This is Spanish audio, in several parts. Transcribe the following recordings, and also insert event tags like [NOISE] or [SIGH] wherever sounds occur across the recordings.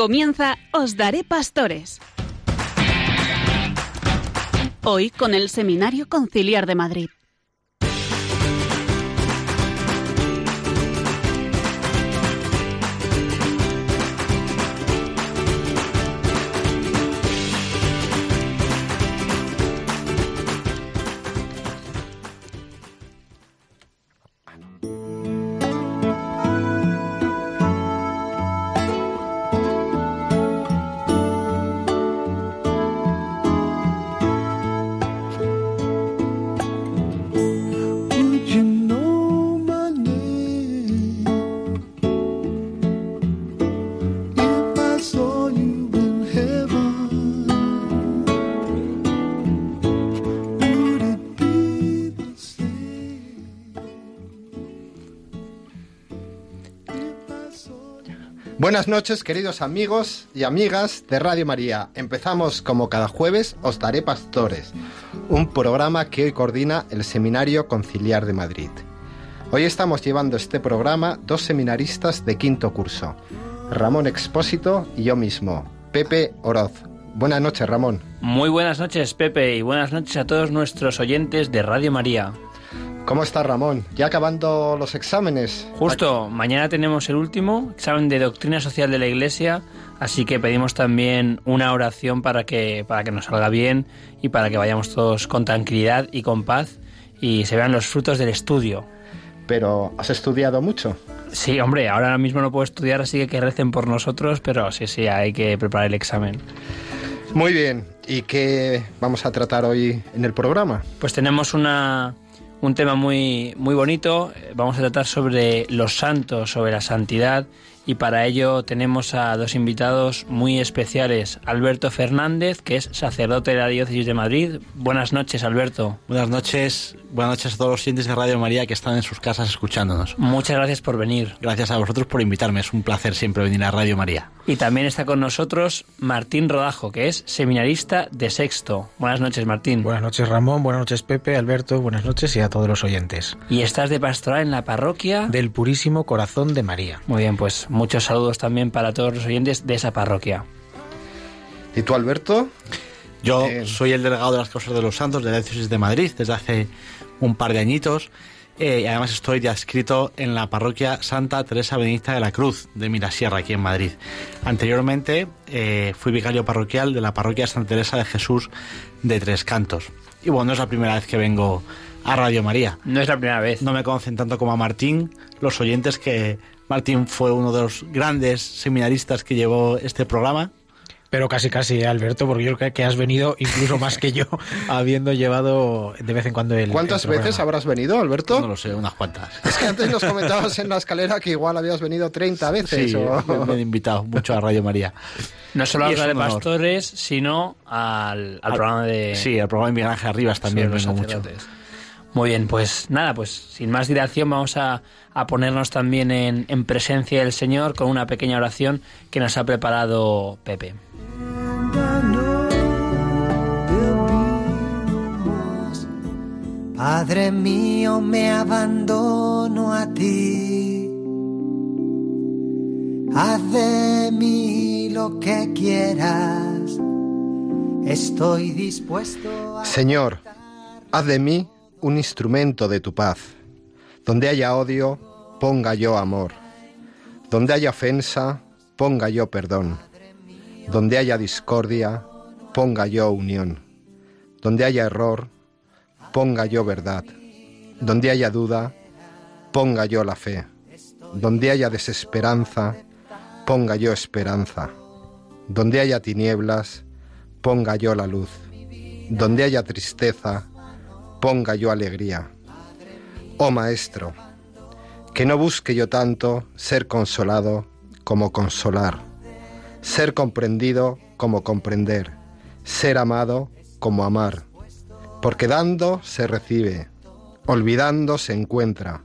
Comienza Os Daré Pastores. Hoy con el Seminario Conciliar de Madrid. Buenas noches, queridos amigos y amigas de Radio María. Empezamos como cada jueves Os Daré Pastores, un programa que hoy coordina el Seminario Conciliar de Madrid. Hoy estamos llevando este programa dos seminaristas de quinto curso, Ramón Expósito y yo mismo, Pepe Oroz. Buenas noches, Ramón. Muy buenas noches, Pepe, y buenas noches a todos nuestros oyentes de Radio María. ¿Cómo está Ramón? ¿Ya acabando los exámenes? Justo, mañana tenemos el último examen de doctrina social de la Iglesia, así que pedimos también una oración para que, para que nos salga bien y para que vayamos todos con tranquilidad y con paz y se vean los frutos del estudio. Pero, ¿has estudiado mucho? Sí, hombre, ahora mismo no puedo estudiar, así que que recen por nosotros, pero sí, sí, hay que preparar el examen. Muy bien, ¿y qué vamos a tratar hoy en el programa? Pues tenemos una un tema muy, muy bonito. Vamos a tratar sobre los santos, sobre la santidad y para ello tenemos a dos invitados muy especiales. Alberto Fernández, que es sacerdote de la Diócesis de Madrid. Buenas noches, Alberto. Buenas noches, buenas noches a todos los oyentes de Radio María que están en sus casas escuchándonos. Muchas gracias por venir. Gracias a vosotros por invitarme, es un placer siempre venir a Radio María. Y también está con nosotros Martín Rodajo, que es seminarista de Sexto. Buenas noches, Martín. Buenas noches, Ramón. Buenas noches, Pepe, Alberto. Buenas noches y a todos los oyentes. Y estás de pastoral en la parroquia del Purísimo Corazón de María. Muy bien, pues muchos saludos también para todos los oyentes de esa parroquia. ¿Y tú, Alberto? Yo eh, soy el delegado de las causas de los santos de la diócesis de Madrid desde hace un par de añitos. Eh, y además estoy ya escrito en la parroquia Santa Teresa Benedicta de la Cruz de Mirasierra, aquí en Madrid. Anteriormente eh, fui vicario parroquial de la parroquia Santa Teresa de Jesús de Tres Cantos. Y bueno, no es la primera vez que vengo a Radio María. No es la primera vez. No me conocen tanto como a Martín, los oyentes que Martín fue uno de los grandes seminaristas que llevó este programa. Pero casi, casi, Alberto, porque yo creo que has venido incluso más que yo, [LAUGHS] [LAUGHS] habiendo llevado de vez en cuando el. ¿Cuántas veces habrás venido, Alberto? No lo sé, unas cuantas. Es que antes nos comentabas en la escalera que igual habías venido 30 veces. Sí, me, han invitado mucho a Radio María. No solo a de pastores, sino al, programa de. Sí, al programa de Miguel Ángel Arribas también vengo mucho. Muy bien, pues nada, pues sin más dilación vamos a, ponernos también en, en, presencia del Señor con una pequeña oración que nos ha preparado Pepe. Padre mío, me abandono a ti. Haz de mí lo que quieras. Estoy dispuesto a... Señor, haz de mí un instrumento de tu paz. Donde haya odio, ponga yo amor. Donde haya ofensa, ponga yo perdón. Donde haya discordia, ponga yo unión. Donde haya error, ponga yo verdad. Donde haya duda, ponga yo la fe. Donde haya desesperanza, ponga yo esperanza. Donde haya tinieblas, ponga yo la luz. Donde haya tristeza, ponga yo alegría. Oh Maestro, que no busque yo tanto ser consolado como consolar, ser comprendido como comprender, ser amado como amar, porque dando se recibe, olvidando se encuentra,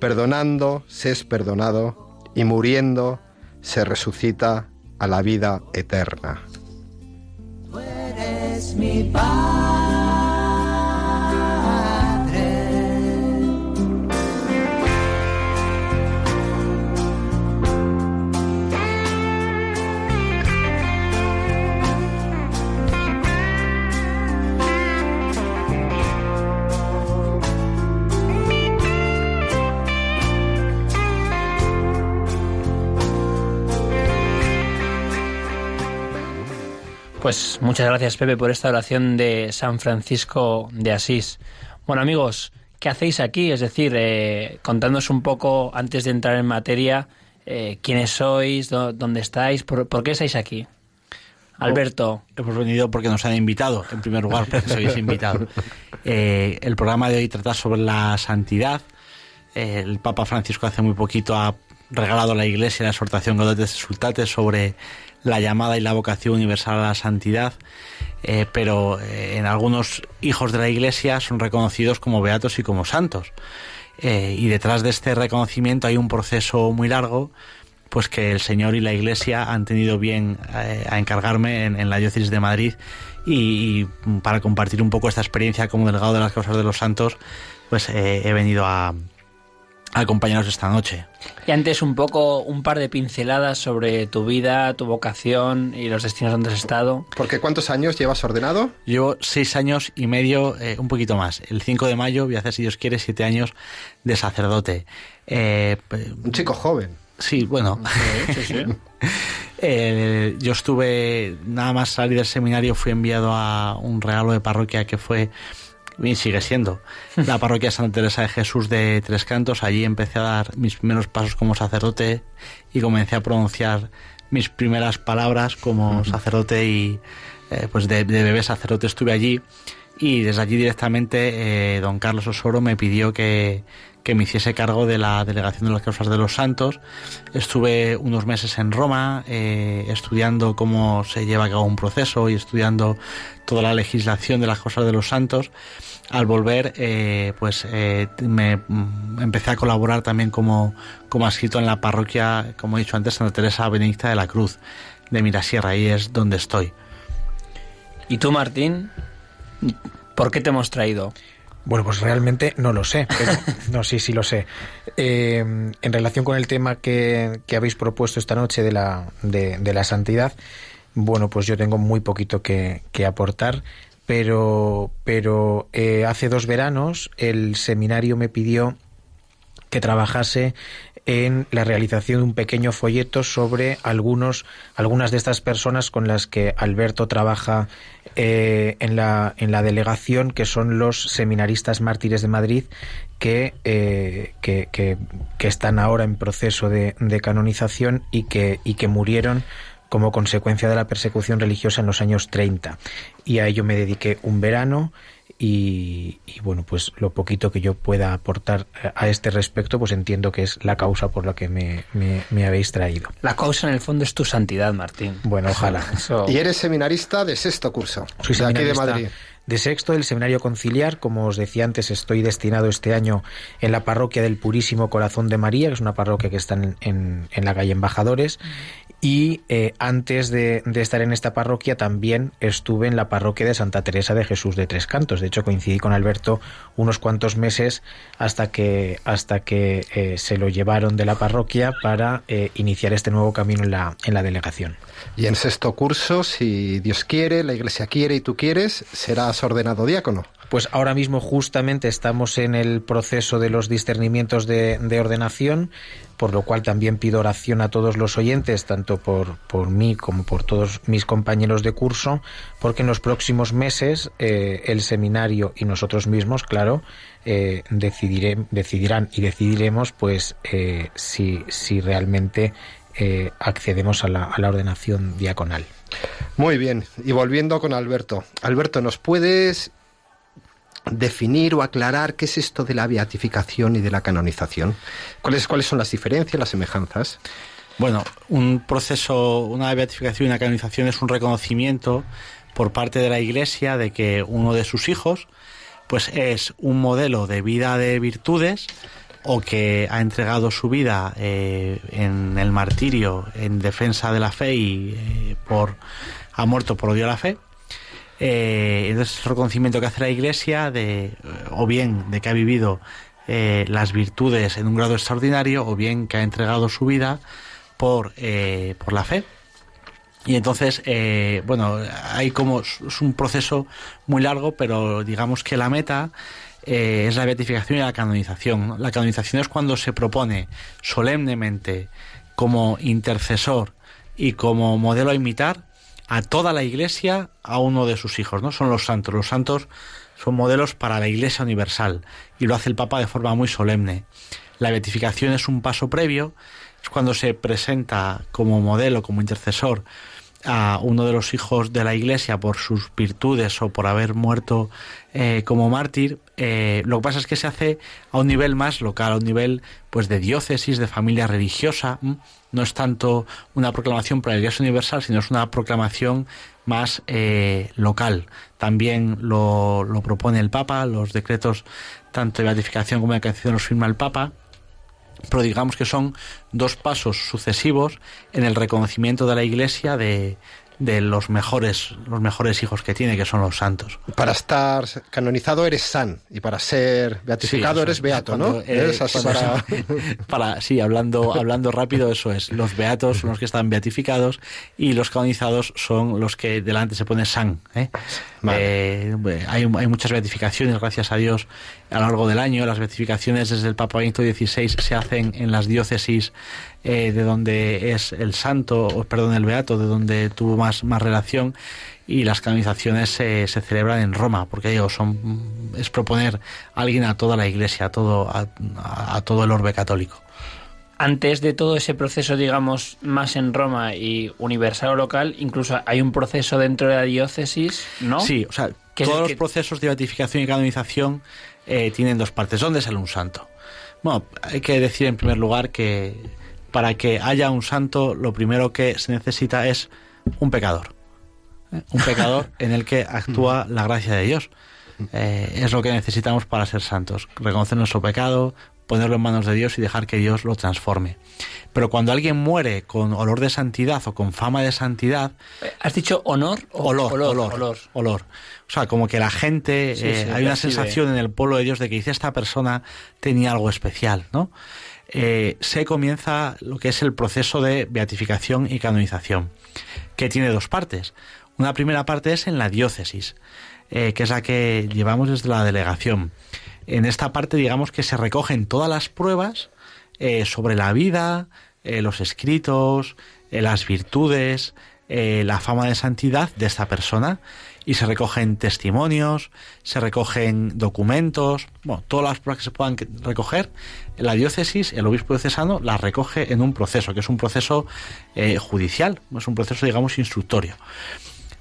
perdonando se es perdonado y muriendo se resucita a la vida eterna. mi Pues muchas gracias Pepe por esta oración de San Francisco de Asís. Bueno amigos, ¿qué hacéis aquí? Es decir, eh, contándonos un poco antes de entrar en materia, eh, quiénes sois, dónde estáis, por, qué estáis aquí. Alberto. Hemos venido porque nos han invitado, en primer lugar, porque [LAUGHS] sois invitado. Eh, el programa de hoy trata sobre la santidad. el Papa Francisco hace muy poquito ha regalado a la Iglesia la exhortación Gaudetes Sultates sobre la llamada y la vocación universal a la santidad, eh, pero eh, en algunos hijos de la Iglesia son reconocidos como beatos y como santos. Eh, y detrás de este reconocimiento hay un proceso muy largo, pues que el Señor y la Iglesia han tenido bien a encargarme en, la diócesis de Madrid y, para compartir un poco esta experiencia como delegado de las causas de los santos, pues he venido a, acompañaros esta noche. Y antes un poco, un par de pinceladas sobre tu vida, tu vocación y los destinos donde has estado. Porque ¿cuántos años llevas ordenado? Llevo seis años y medio, eh, un poquito más. El 5 de mayo voy a hacer, si Dios quiere, siete años de sacerdote. Eh, un chico joven. Sí, bueno. [LAUGHS] Eh, yo estuve, nada más salir del seminario, fui enviado a un regalo de parroquia que fue y sigue siendo la [LAUGHS] parroquia Santa Teresa de Jesús de Tres Cantos. Allí empecé a dar mis primeros pasos como sacerdote y comencé a pronunciar mis primeras palabras como sacerdote y eh, pues de, bebé sacerdote estuve allí y desde allí directamente eh, don Carlos Osoro me pidió que, que me hiciese cargo de la delegación de las causas de los santos. Estuve unos meses en Roma eh, estudiando cómo se lleva a cabo un proceso y estudiando toda la legislación de las causas de los santos al volver, eh, pues eh, me mm, empecé a colaborar también como, como escrito en la parroquia, como he dicho antes, Santa Teresa Benedicta de la Cruz de Mirasierra, ahí es donde estoy. ¿Y tú, Martín? ¿Por qué te hemos traído? Bueno, pues realmente no lo sé, pero [LAUGHS] no, sí, sí lo sé. Eh, en relación con el tema que, habéis propuesto esta noche de la, de, de la santidad, bueno, pues yo tengo muy poquito que, que aportar pero, pero eh, hace dos veranos el seminario me pidió que trabajase en la realización de un pequeño folleto sobre algunos, algunas de estas personas con las que Alberto trabaja eh, en, la, en la delegación, que son los seminaristas mártires de Madrid, que, eh, que, están ahora en proceso de, de canonización y que, y que murieron como consecuencia de la persecución religiosa en los años 30. Y a ello me dediqué un verano y, bueno, pues lo poquito que yo pueda aportar a este respecto, pues entiendo que es la causa por la que me, me, habéis traído. La causa en el fondo es tu santidad, Martín. Bueno, ojalá. [LAUGHS] Y eres seminarista de sexto curso. Soy de aquí de Madrid de sexto del Seminario Conciliar. Como os decía antes, estoy destinado este año en la parroquia del Purísimo Corazón de María, que es una parroquia que está en, en la calle Embajadores. Y eh, antes de, estar en esta parroquia también estuve en la parroquia de Santa Teresa de Jesús de Tres Cantos. De hecho, coincidí con Alberto unos cuantos meses hasta que, hasta que eh, se lo llevaron de la parroquia para eh, iniciar este nuevo camino en la, en la delegación. Y en sexto curso, si Dios quiere, la Iglesia quiere y tú quieres, serás ordenado diácono. Pues ahora mismo justamente estamos en el proceso de los discernimientos de, ordenación, por lo cual también pido oración a todos los oyentes, tanto por, por mí como por todos mis compañeros de curso, porque en los próximos meses eh, el seminario y nosotros mismos, claro, eh, decidirán y decidiremos pues eh, si, si realmente accedemos a la, a la ordenación diaconal. Muy bien, y volviendo con Alberto. Alberto, ¿nos puedes definir o aclarar qué es esto de la beatificación y de la canonización? ¿Cuáles, cuáles son las diferencias, las semejanzas? Bueno, un proceso, una beatificación y una canonización es un reconocimiento por parte de la Iglesia de que uno de sus hijos pues es un modelo de vida de virtudes o que ha entregado su vida eh, en el martirio en defensa de la fe y eh, por ha muerto por odio a la fe eh, entonces, el reconocimiento que hace la Iglesia, de, o bien de que ha vivido eh, las virtudes en un grado extraordinario, o bien que ha entregado su vida por, eh, por la fe. Y entonces, bueno, hay como, es un proceso muy largo, pero digamos que la meta es la beatificación y la canonización. La canonización es cuando se propone solemnemente como intercesor y como modelo a imitar a toda la Iglesia a uno de sus hijos, ¿no? Son los santos. Los santos son modelos para la Iglesia universal y lo hace el Papa de forma muy solemne. La beatificación es un paso previo, es cuando se presenta como modelo, como intercesor a uno de los hijos de la Iglesia por sus virtudes o por haber muerto eh, como mártir. Eh, lo que pasa es que se hace a un nivel más local, a un nivel pues de diócesis, de familia religiosa. No es tanto una proclamación para la Iglesia universal, sino es una proclamación más eh, local. También lo, lo, propone el Papa, los decretos tanto de beatificación como de canción los firma el Papa pero digamos que son dos pasos sucesivos en el reconocimiento de la Iglesia de, de los mejores, los mejores hijos que tiene, que son los santos. Para estar canonizado eres san y para ser beatificado eres beato, ¿no? Eh, [LAUGHS] para... sí, hablando, hablando rápido, eso es. Los beatos son los que están beatificados y los canonizados son los que delante se pone san. ¿eh? Eh, hay, hay muchas beatificaciones, gracias a Dios, a lo largo del año. Las beatificaciones desde el Papa Benito XVI se hacen en las diócesis eh, de donde es el santo, o perdón, el beato, de donde tuvo más, más relación, y las canonizaciones se, se celebran en Roma, porque ellos son, es proponer a alguien a toda la iglesia, a todo, a, todo el orbe católico antes de todo ese proceso, digamos, más en Roma y universal o local, incluso hay un proceso dentro de la diócesis, ¿no? Sí, o sea, todos los procesos de beatificación y canonización eh, tienen dos partes. ¿Dónde sale un santo? Bueno, hay que decir en primer lugar que para que haya un santo, lo primero que se necesita es un pecador. ¿eh? Un pecador [LAUGHS] en el que actúa la gracia de Dios. Eh, es lo que necesitamos para ser santos. Reconocer nuestro pecado, ponerlo en manos de Dios y dejar que Dios lo transforme. Pero cuando alguien muere con olor de santidad o con fama de santidad... ¿Has dicho honor? O olor, olor, olor, olor, O sea, como que la gente... Eh, hay una sensación en el pueblo de Dios de que dice esta persona tenía algo especial, ¿no? Eh, se comienza lo que es el proceso de beatificación y canonización, que tiene dos partes. Una primera parte es en la diócesis, eh, que es la que llevamos desde la delegación. En esta parte, digamos que se recogen todas las pruebas eh, sobre la vida, los escritos, las virtudes, la fama de santidad de esta persona y se recogen testimonios, se recogen documentos, bueno, todas las pruebas que se puedan recoger, la diócesis, el obispo diocesano, las recoge en un proceso, que es un proceso eh, judicial, es un proceso, digamos, instructorio.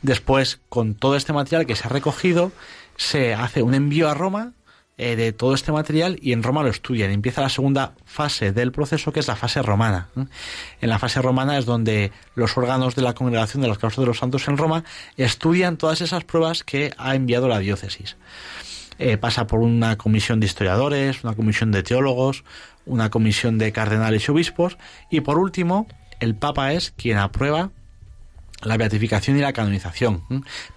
Después, con todo este material que se ha recogido, se hace un envío a Roma eh, de todo este material y en Roma lo estudian. Empieza la segunda fase del proceso, que es la fase romana. En la fase romana es donde los órganos de la Congregación de las Causas de los Santos en Roma estudian todas esas pruebas que ha enviado la diócesis. Eh, pasa por una comisión de historiadores, una comisión de teólogos, una comisión de cardenales y obispos y por último el Papa es quien aprueba la beatificación y la canonización.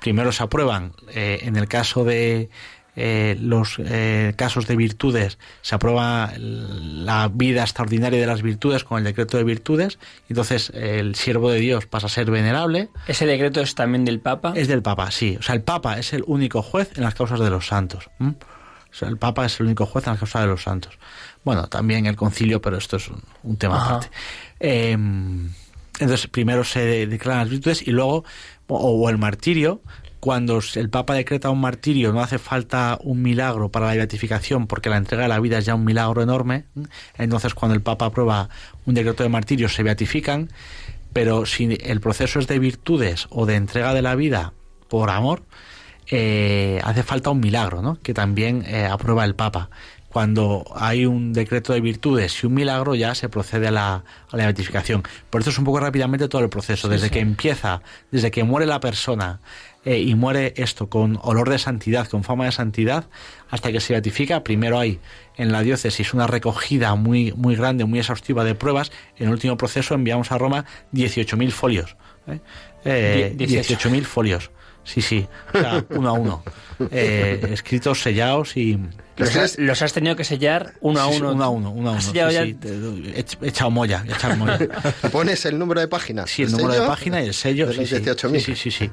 Primero se aprueban, eh, en el caso de eh, los eh, casos de virtudes se aprueba la vida extraordinaria de las virtudes con el decreto de virtudes, entonces el siervo de Dios pasa a ser venerable. ¿Ese decreto es también del Papa? Es del Papa, sí. O sea, el Papa es el único juez en las causas de los santos. O sea, el Papa es el único juez en las causas de los santos. Bueno, también el concilio, pero esto es un, tema aparte. Em, entonces, primero se declaran las virtudes y luego, o el martirio, cuando el Papa decreta un martirio no hace falta un milagro para la beatificación porque la entrega de la vida es ya un milagro enorme. Entonces cuando el Papa aprueba un decreto de martirio se beatifican, pero si el proceso es de virtudes o de entrega de la vida por amor, eh, hace falta un milagro, ¿no? que también eh, aprueba el Papa. Cuando hay un decreto de virtudes y un milagro, ya se procede a la, a la beatificación. Por eso es un poco rápidamente todo el proceso, desde que empieza, desde que muere la persona, eh, y muere esto con olor de santidad, con fama de santidad, hasta que se beatifica. Primero hay en la diócesis una recogida muy, muy grande, muy exhaustiva de pruebas. En el último proceso enviamos a Roma 18.000 folios. ¿eh? 18.000 eh, folios. Sí, sí, o sea, uno a uno. eh, escritos, sellados y... Los has, tenido que sellar uno a uno. uno a uno, uno a uno. Sí, he, echado molla, he echado molla. [LAUGHS] ¿Pones el número de página? Sí, el, número de página y el sello. De sí, 18.000. Sí, sí, sí,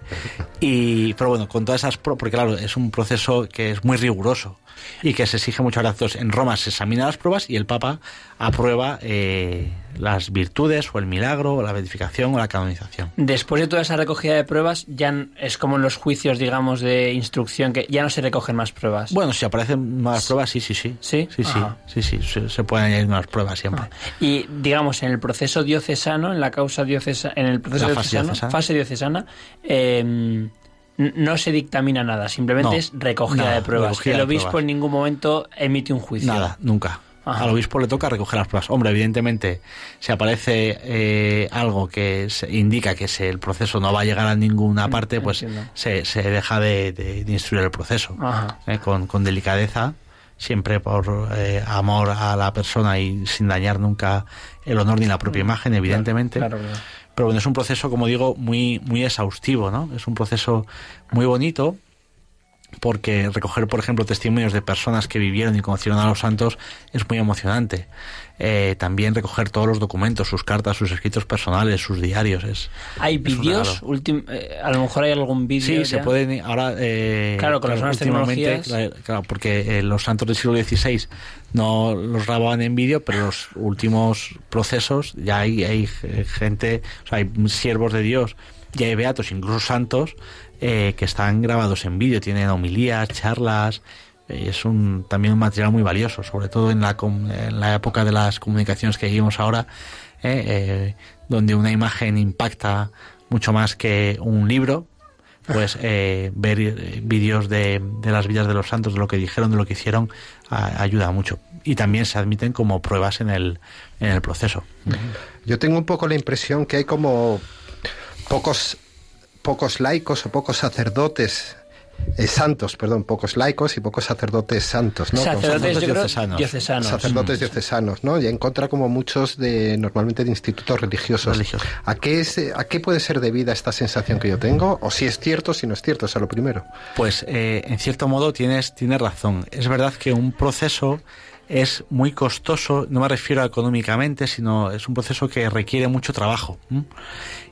Y, pero bueno, con todas esas... Porque claro, es un proceso que es muy riguroso y que se exige muchos gracias. En Roma se examinan las pruebas y el Papa aprueba eh, las virtudes o el milagro o la beatificación o la canonización. Después de toda esa recogida de pruebas, ya es como en los juicios, digamos, de instrucción, que ya no se recogen más pruebas. Bueno, si aparecen más pruebas, sí, sí, sí. Sí, sí, sí, sí, sí, se, pueden añadir más pruebas siempre. Y, digamos, en el proceso diocesano, en la causa diocesana, en el proceso diocesano, fase diocesana, eh, no se dictamina nada, simplemente es recogida de pruebas. El obispo en ningún momento emite un juicio. Nada, nunca. Al obispo le toca recoger las pruebas. Hombre, evidentemente, si aparece eh, algo que indica que el proceso no va a llegar a ninguna mm, parte, pues se, deja de, instruir el proceso eh, con, delicadeza, siempre por eh, amor a la persona y sin dañar nunca el honor ni la propia mm, imagen, evidentemente. Pero bueno, es un proceso, como digo, muy, muy exhaustivo, ¿no? Es un proceso muy bonito porque recoger, por ejemplo, testimonios de personas que vivieron y conocieron a los santos es muy emocionante. Eh, también recoger todos los documentos, sus cartas, sus escritos personales, sus diarios. Es, ¿Hay vídeos? Eh, a lo mejor hay algún vídeo. Sí, se pueden. Ahora, eh, claro, con las nuevas tecnologías. Claro, porque los santos del siglo XVI no los grababan en vídeo, pero los últimos procesos ya hay, hay gente, o sea, hay siervos de Dios, ya hay beatos, incluso santos, que están grabados en vídeo, tienen homilías, charlas, es un, también un material muy valioso, sobre todo en la, en la época de las comunicaciones que vivimos ahora, eh, eh, donde una imagen impacta mucho más que un libro, pues [LAUGHS] eh, ver vídeos de, de, las vidas de los santos, de lo que dijeron, de lo que hicieron, ayuda mucho. Y también se admiten como pruebas en el, en el proceso. Yo tengo un poco la impresión que hay como pocos, pocos laicos o pocos sacerdotes eh, santos, perdón, pocos laicos y pocos sacerdotes santos, ¿no? Sacerdotes, diocesanos. Sacerdotes diocesanos, ¿no? Y en contra como muchos de normalmente de institutos religiosos. ¿A qué es, a qué puede ser debida esta sensación que yo tengo? O si es cierto, si no es cierto, es lo primero. Pues eh, en cierto modo tienes, tienes razón. Es verdad que un proceso es muy costoso, no me refiero económicamente, sino es un proceso que requiere mucho trabajo.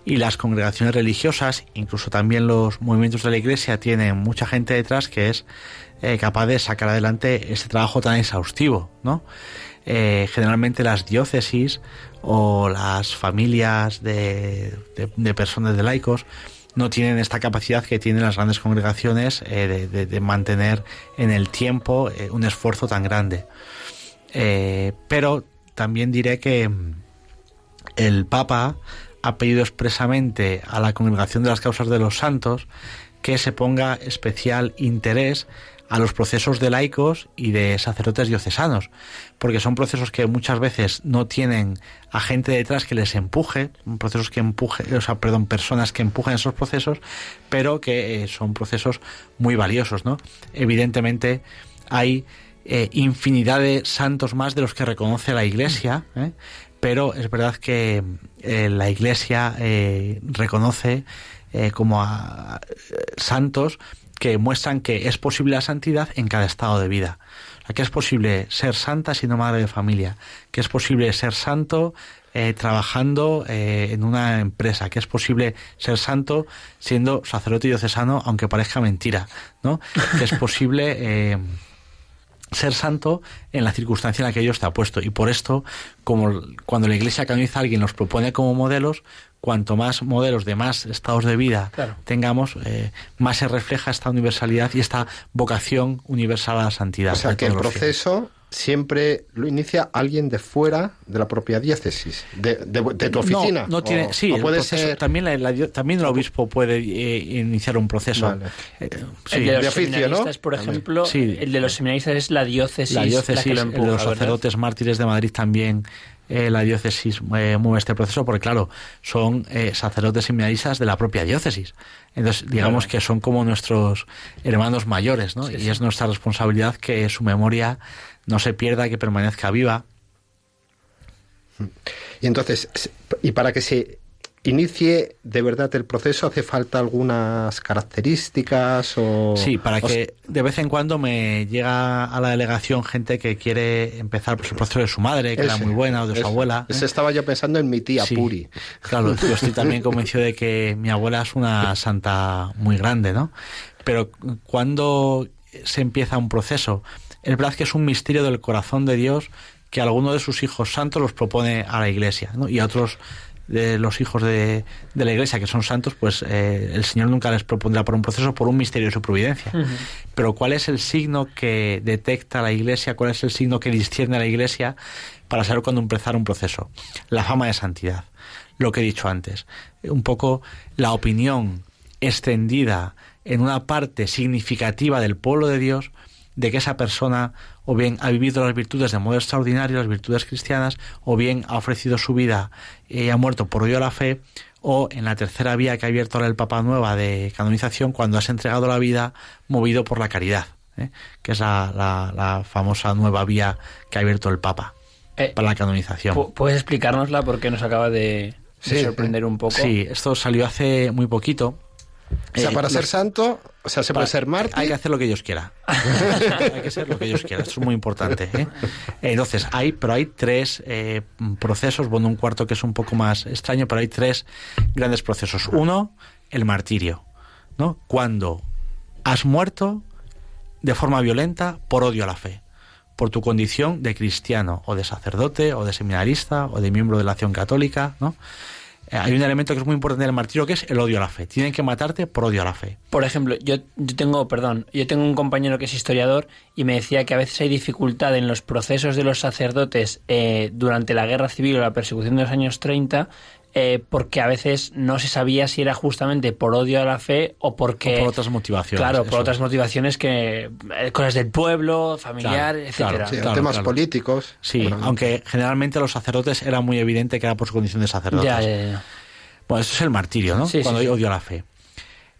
Y las congregaciones religiosas, incluso también los movimientos de la Iglesia, tienen mucha gente detrás que es eh, capaz de sacar adelante ese trabajo tan exhaustivo, ¿no? Eh, generalmente las diócesis o las familias de, personas de laicos no tienen esta capacidad que tienen las grandes congregaciones eh, de, mantener en el tiempo un esfuerzo tan grande. Pero también diré que el Papa ha pedido expresamente a la Congregación de las Causas de los Santos que se ponga especial interés a los procesos de laicos y de sacerdotes diocesanos, porque son procesos que muchas veces no tienen a gente detrás que les empuje, procesos que o sea, perdón, personas que empujen esos procesos, pero que eh, son procesos muy valiosos, ¿no? Evidentemente hay eh, infinidad de santos más de los que reconoce la Iglesia, ¿eh? pero es verdad que eh, la Iglesia eh, reconoce eh, como a, santos que muestran que es posible la santidad en cada estado de vida. que es posible ser santa siendo madre de familia, que es posible ser santo trabajando en una empresa, que es posible ser santo siendo sacerdote diocesano, aunque parezca mentira, ¿no? Que es posible ser santo en la circunstancia en la que Dios te ha puesto. Y por esto, como cuando la Iglesia canoniza a alguien, los propone como modelos, cuanto más modelos de más estados de vida tengamos, eh, más se refleja esta universalidad y esta vocación universal a la santidad. O sea, que el proceso siempre lo inicia alguien de fuera de la propia diócesis, de, tu oficina. No, tiene, sí, puede ser... también, también el obispo puede eh, iniciar un proceso. Eh, el de los seminaristas, por ejemplo, el de los seminaristas es la diócesis. La diócesis, el de los sacerdotes mártires de Madrid también. Eh, la diócesis mueve este proceso porque claro son sacerdotes seminaristas de la propia diócesis entonces digamos que son como nuestros hermanos mayores ¿no? y es nuestra responsabilidad que su memoria no se pierda, que permanezca viva. Y entonces, y para que se inicie de verdad el proceso, ¿hace falta algunas características o...? Sí, para que de vez en cuando me llega a la delegación gente que quiere empezar pues, el proceso de su madre, que era muy buena, o de su abuela. ¿eh? estaba yo pensando en mi tía Puri. Claro, yo estoy [LAUGHS] también convencido de que mi abuela es una santa muy grande, ¿no? Pero cuando se empieza un proceso, es verdad que es un misterio del corazón de Dios que alguno de sus hijos santos los propone a la iglesia, ¿no? Y a otros de los hijos de, la iglesia que son santos, pues eh, el Señor nunca les propondrá por un proceso, por un misterio de su providencia. Pero ¿cuál es el signo que detecta la iglesia? ¿Cuál es el signo que discierne a la iglesia para saber cuándo empezar un proceso? La fama de santidad. Lo que he dicho antes. Un poco la opinión extendida en una parte significativa del pueblo de Dios de que esa persona o bien ha vivido las virtudes de modo extraordinario, las virtudes cristianas, o bien ha ofrecido su vida y ha muerto por odio a la fe, o en la tercera vía que ha abierto ahora el Papa Nueva de canonización, cuando has entregado la vida movido por la caridad, ¿eh? que es la, famosa nueva vía que ha abierto el Papa eh, para la canonización. ¿Puedes explicárnosla porque nos acaba de, sorprender un poco? Sí, esto salió hace muy poquito o sea, para ser santo, o sea, se puede ser mártir. Hay que hacer lo que Dios quiera. [LAUGHS] hay que ser lo que Dios quiera. Esto es muy importante. ¿eh? Entonces, hay, pero hay tres eh, procesos. Bueno, un cuarto que es un poco más extraño, pero hay tres grandes procesos. Uno, el martirio, ¿no? Cuando has muerto de forma violenta por odio a la fe por tu condición de cristiano o de sacerdote o de seminarista o de miembro de la acción católica, ¿no? Eh, hay un elemento que es muy importante del martirio que es el odio a la fe. Tienen que matarte por odio a la fe. Por ejemplo, yo, yo tengo, perdón, yo tengo un compañero que es historiador y me decía que a veces hay dificultad en los procesos de los sacerdotes eh, durante la guerra civil o la persecución de los años 30 eh, porque a veces no se sabía si era justamente por odio a la fe o porque... por otras motivaciones. Claro, por otras motivaciones que... Eh, cosas del pueblo, familiar, etcétera. temas políticos. Sí, aunque generalmente los sacerdotes era muy evidente que era por su condición de sacerdotes. Ya, ya, ya. Bueno, eso es el martirio, ¿no? Cuando hay odio a la fe.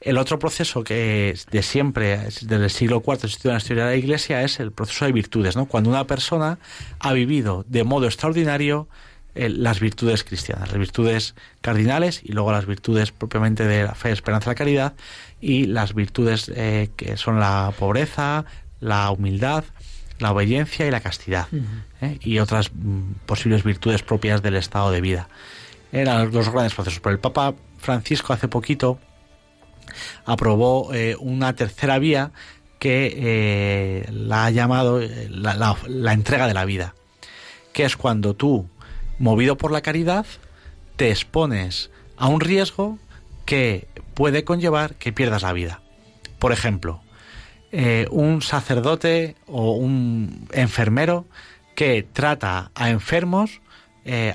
El otro proceso que de siempre, desde el siglo IV, en la historia de la Iglesia, es el proceso de virtudes, ¿no? Cuando una persona ha vivido de modo extraordinario las virtudes cristianas, las virtudes cardinales y luego las virtudes propiamente de la fe, esperanza, la caridad y las virtudes eh, que son la pobreza, la humildad, la obediencia y la castidad ¿eh? y otras mm, posibles virtudes propias del estado de vida. Eran los dos grandes procesos. Pero el Papa Francisco hace poquito aprobó eh, una tercera vía que la ha llamado la, la entrega de la vida, que es cuando tú movido por la caridad, te expones a un riesgo que puede conllevar que pierdas la vida. Por ejemplo, eh, un sacerdote o un enfermero que trata a enfermos eh,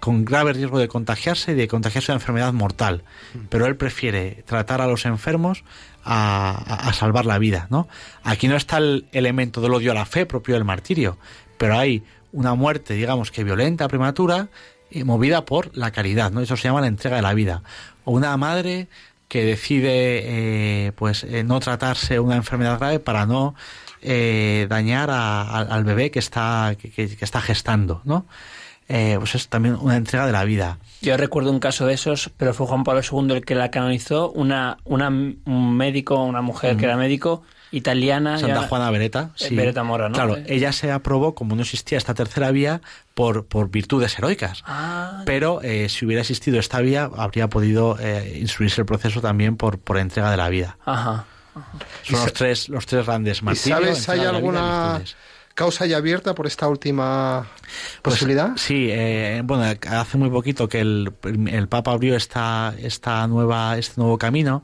con grave riesgo de contagiarse y de contagiarse una enfermedad mortal, pero él prefiere tratar a los enfermos a, salvar la vida, ¿no? Aquí no está el elemento del odio a la fe propio del martirio, pero hay una muerte, digamos que violenta, prematura, y movida por la caridad, ¿no? Eso se llama la entrega de la vida. O una madre que decide, eh, pues, eh, no tratarse una enfermedad grave para no eh, dañar al bebé que está, que, está gestando, ¿no? pues es también una entrega de la vida. Yo recuerdo un caso de esos, pero fue Juan Pablo II el que la canonizó, una, una un médico, una mujer que era médico, italiana. Santa Juana Beretta. Sí. Beretta Mora, ¿no? Claro, ella se aprobó, como no existía esta tercera vía, por, por virtudes heroicas. Ah. Pero eh, si hubiera existido esta vía, habría podido eh, instruirse el proceso también por, por entrega de la vida. Ajá. Son los tres, los tres grandes martirios. ¿Sabes, hay alguna causa ya abierta por esta última pues, posibilidad? sí, eh, bueno, hace muy poquito que el, el Papa abrió esta, esta nueva, este nuevo camino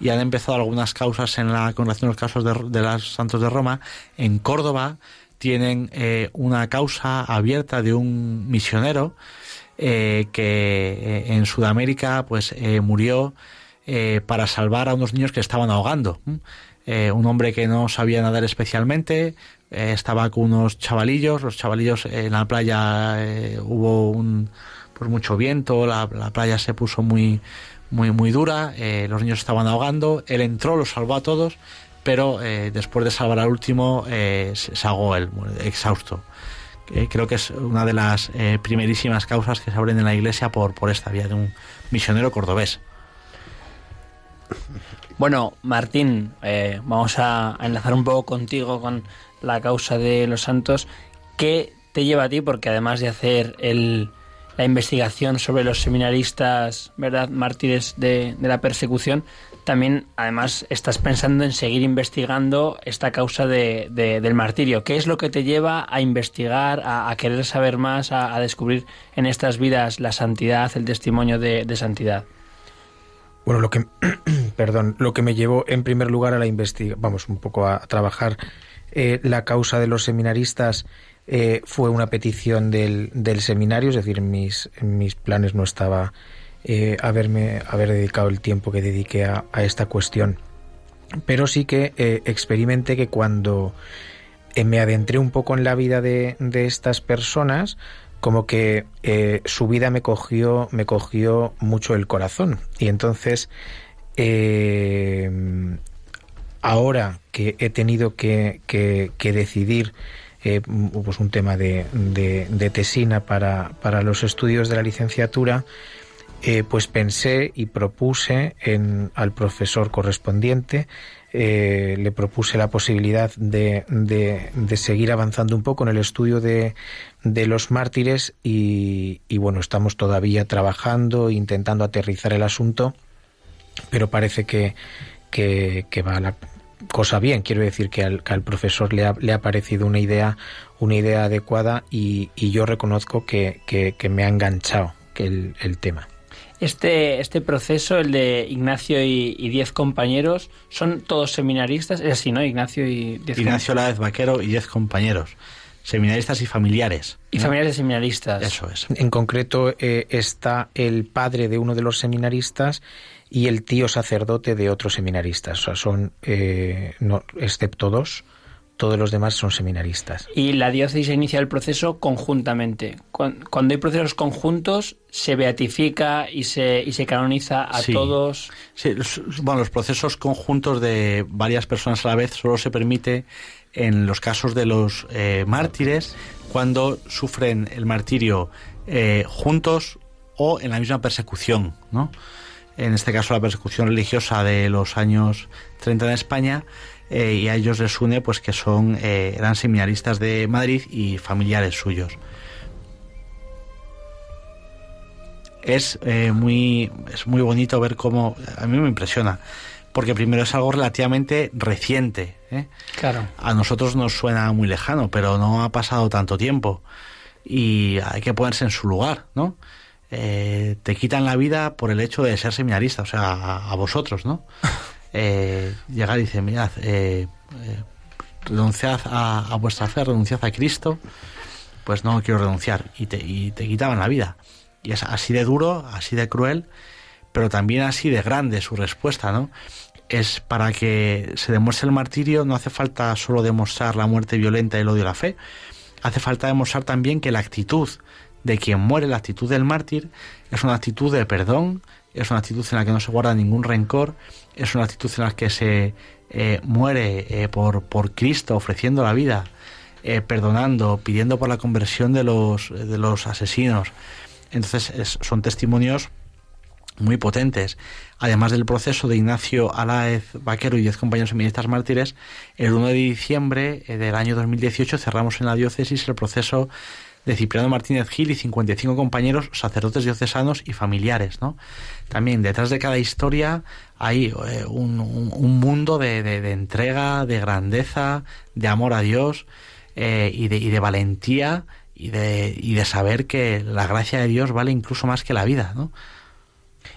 y han empezado algunas causas en la con relación a los casos de, de los santos de Roma. En Córdoba tienen eh, una causa abierta de un misionero eh, que eh, en Sudamérica pues murió para salvar a unos niños que estaban ahogando. un hombre que no sabía nadar especialmente, estaba con unos chavalillos, los chavalillos en la playa hubo un, pues mucho viento, la playa se puso muy muy, muy dura, eh, los niños estaban ahogando, él entró, los salvó a todos, pero eh, después de salvar al último eh, se, ahogó él, exhausto. creo que es una de las eh, primerísimas causas que se abren en la Iglesia por, por esta vía de un misionero cordobés. Bueno, Martín, eh, vamos a, enlazar un poco contigo con la causa de los santos. ¿Qué te lleva a ti? Porque además de hacer el, la investigación sobre los seminaristas, ¿verdad?, mártires de, la persecución, también además estás pensando en seguir investigando esta causa de, del martirio. ¿Qué es lo que te lleva a investigar, a, querer saber más, a, descubrir en estas vidas la santidad, el testimonio de, santidad? Bueno, lo que, [CLEARS THROAT] perdón, lo que me llevó en primer lugar a la investigación, vamos, un poco a, trabajar eh, la causa de los seminaristas eh, fue una petición del, del, seminario, es decir, en mis, mis planes no estaba eh, haberme, haber dedicado el tiempo que dediqué a, esta cuestión. Pero sí que eh, experimenté que cuando me adentré un poco en la vida de, de estas personas, como que su vida me cogió, me cogió mucho el corazón. Y entonces, ahora que he tenido que, que decidir eh, pues un tema de, de, tesina para, para, los estudios de la licenciatura, eh, pues pensé y propuse en, al profesor correspondiente, eh, le propuse la posibilidad de, seguir avanzando un poco en el estudio de, los mártires y, bueno, estamos todavía trabajando, intentando aterrizar el asunto, pero parece que, que, que va a la, cosa bien. Quiero decir que al, profesor le ha, le ha, parecido una idea, una idea adecuada y, yo reconozco que, me ha enganchado el, el, tema. Este, este proceso, el de Ignacio y, diez compañeros, ¿son todos seminaristas? Es así, ¿no? Ignacio y diez Ignacio Lávez Vaquero y diez compañeros. Seminaristas y familiares. Y familiares de seminaristas. Eso es. En concreto eh, está el padre de uno de los seminaristas y el tío sacerdote de otros seminaristas. O sea, son, eh, no, excepto dos, todos los demás son seminaristas. Y la diócesis inicia el proceso conjuntamente. Cuando hay procesos conjuntos, se beatifica y se, y se canoniza a todos. Sí, bueno, los procesos conjuntos de varias personas a la vez solo se permite en los casos de los eh, mártires cuando sufren el martirio eh, juntos o en la misma persecución, ¿no? En este caso la persecución religiosa de los años 30 en España, eh, y a ellos les une pues que son eh, eran seminaristas de Madrid y familiares suyos. Es eh, muy es muy bonito ver cómo a mí me impresiona porque primero es algo relativamente reciente. Claro. A nosotros nos suena muy lejano, pero no ha pasado tanto tiempo y hay que ponerse en su lugar, ¿no? Eh, te quitan la vida por el hecho de ser seminarista, o sea, a, vosotros, ¿no? [LAUGHS] Eh, llegar y decir, mirad, eh, renunciad a, vuestra fe, renunciad a Cristo, pues no quiero renunciar, y te, y te quitaban la vida. Y es así de duro, así de cruel, pero también así de grande su respuesta, ¿no? Es para que se demuestre el martirio, no hace falta solo demostrar la muerte violenta y el odio a la fe, hace falta demostrar también que la actitud de quien muere, la actitud del mártir, es una actitud de perdón, es una actitud en la que no se guarda ningún rencor, es una actitud en la que se eh, muere eh, por, por Cristo ofreciendo la vida, eh, perdonando, pidiendo por la conversión de los, de los asesinos. Entonces son testimonios muy potentes. Además del proceso de Ignacio Aláez Vaquero y diez compañeros feministas mártires, el 1 de diciembre del año 2018 cerramos en la diócesis el proceso de Cipriano Martínez Gil y 55 compañeros sacerdotes diocesanos y familiares. ¿no? También detrás de cada historia hay eh, un, mundo de, entrega, de grandeza, de amor a Dios eh, y, de, y de valentía y de, y de saber que la gracia de Dios vale incluso más que la vida. ¿no?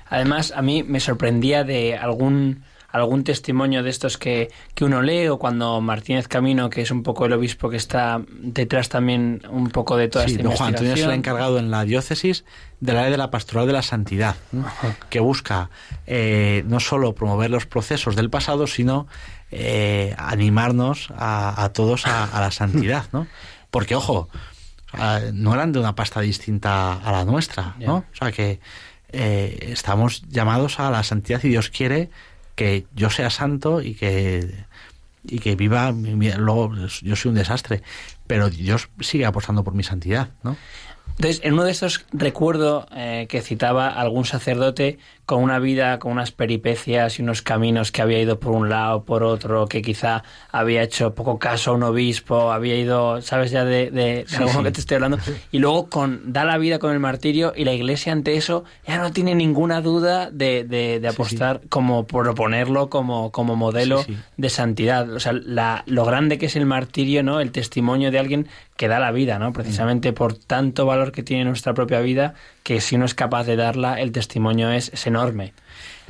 Además, a mí me sorprendía de algún algún testimonio de estos que, que uno lee o cuando Martínez Camino, que es un poco el obispo que está detrás también un poco de toda esta don Juan Antonio es el encargado en la diócesis de la ley de la pastoral de la santidad, que busca eh, no solo promover los procesos del pasado, sino eh, animarnos a, todos a, la santidad, ¿no? Porque, ojo, no eran de una pasta distinta a la nuestra, ¿no? O sea que eh, estamos llamados a la santidad y Dios quiere que yo sea santo y que y que viva, luego yo soy un desastre, pero Dios sigue apostando por mi santidad, ¿no? Entonces, en uno de estos recuerdo eh, que citaba algún sacerdote con una vida, con unas peripecias y unos caminos que había ido por un lado, por otro, que quizá había hecho poco caso a un obispo, había ido, sabes ya de, de, algo que te estoy hablando, [LAUGHS] y luego con da la vida con el martirio y la iglesia ante eso ya no tiene ninguna duda de, de apostar como proponerlo como, como modelo de santidad. O sea, la, lo grande que es el martirio, ¿no? El testimonio de alguien que da la vida, ¿no? Precisamente por tanto valor que tiene nuestra propia vida, que si uno es capaz de darla, el testimonio es, enorme.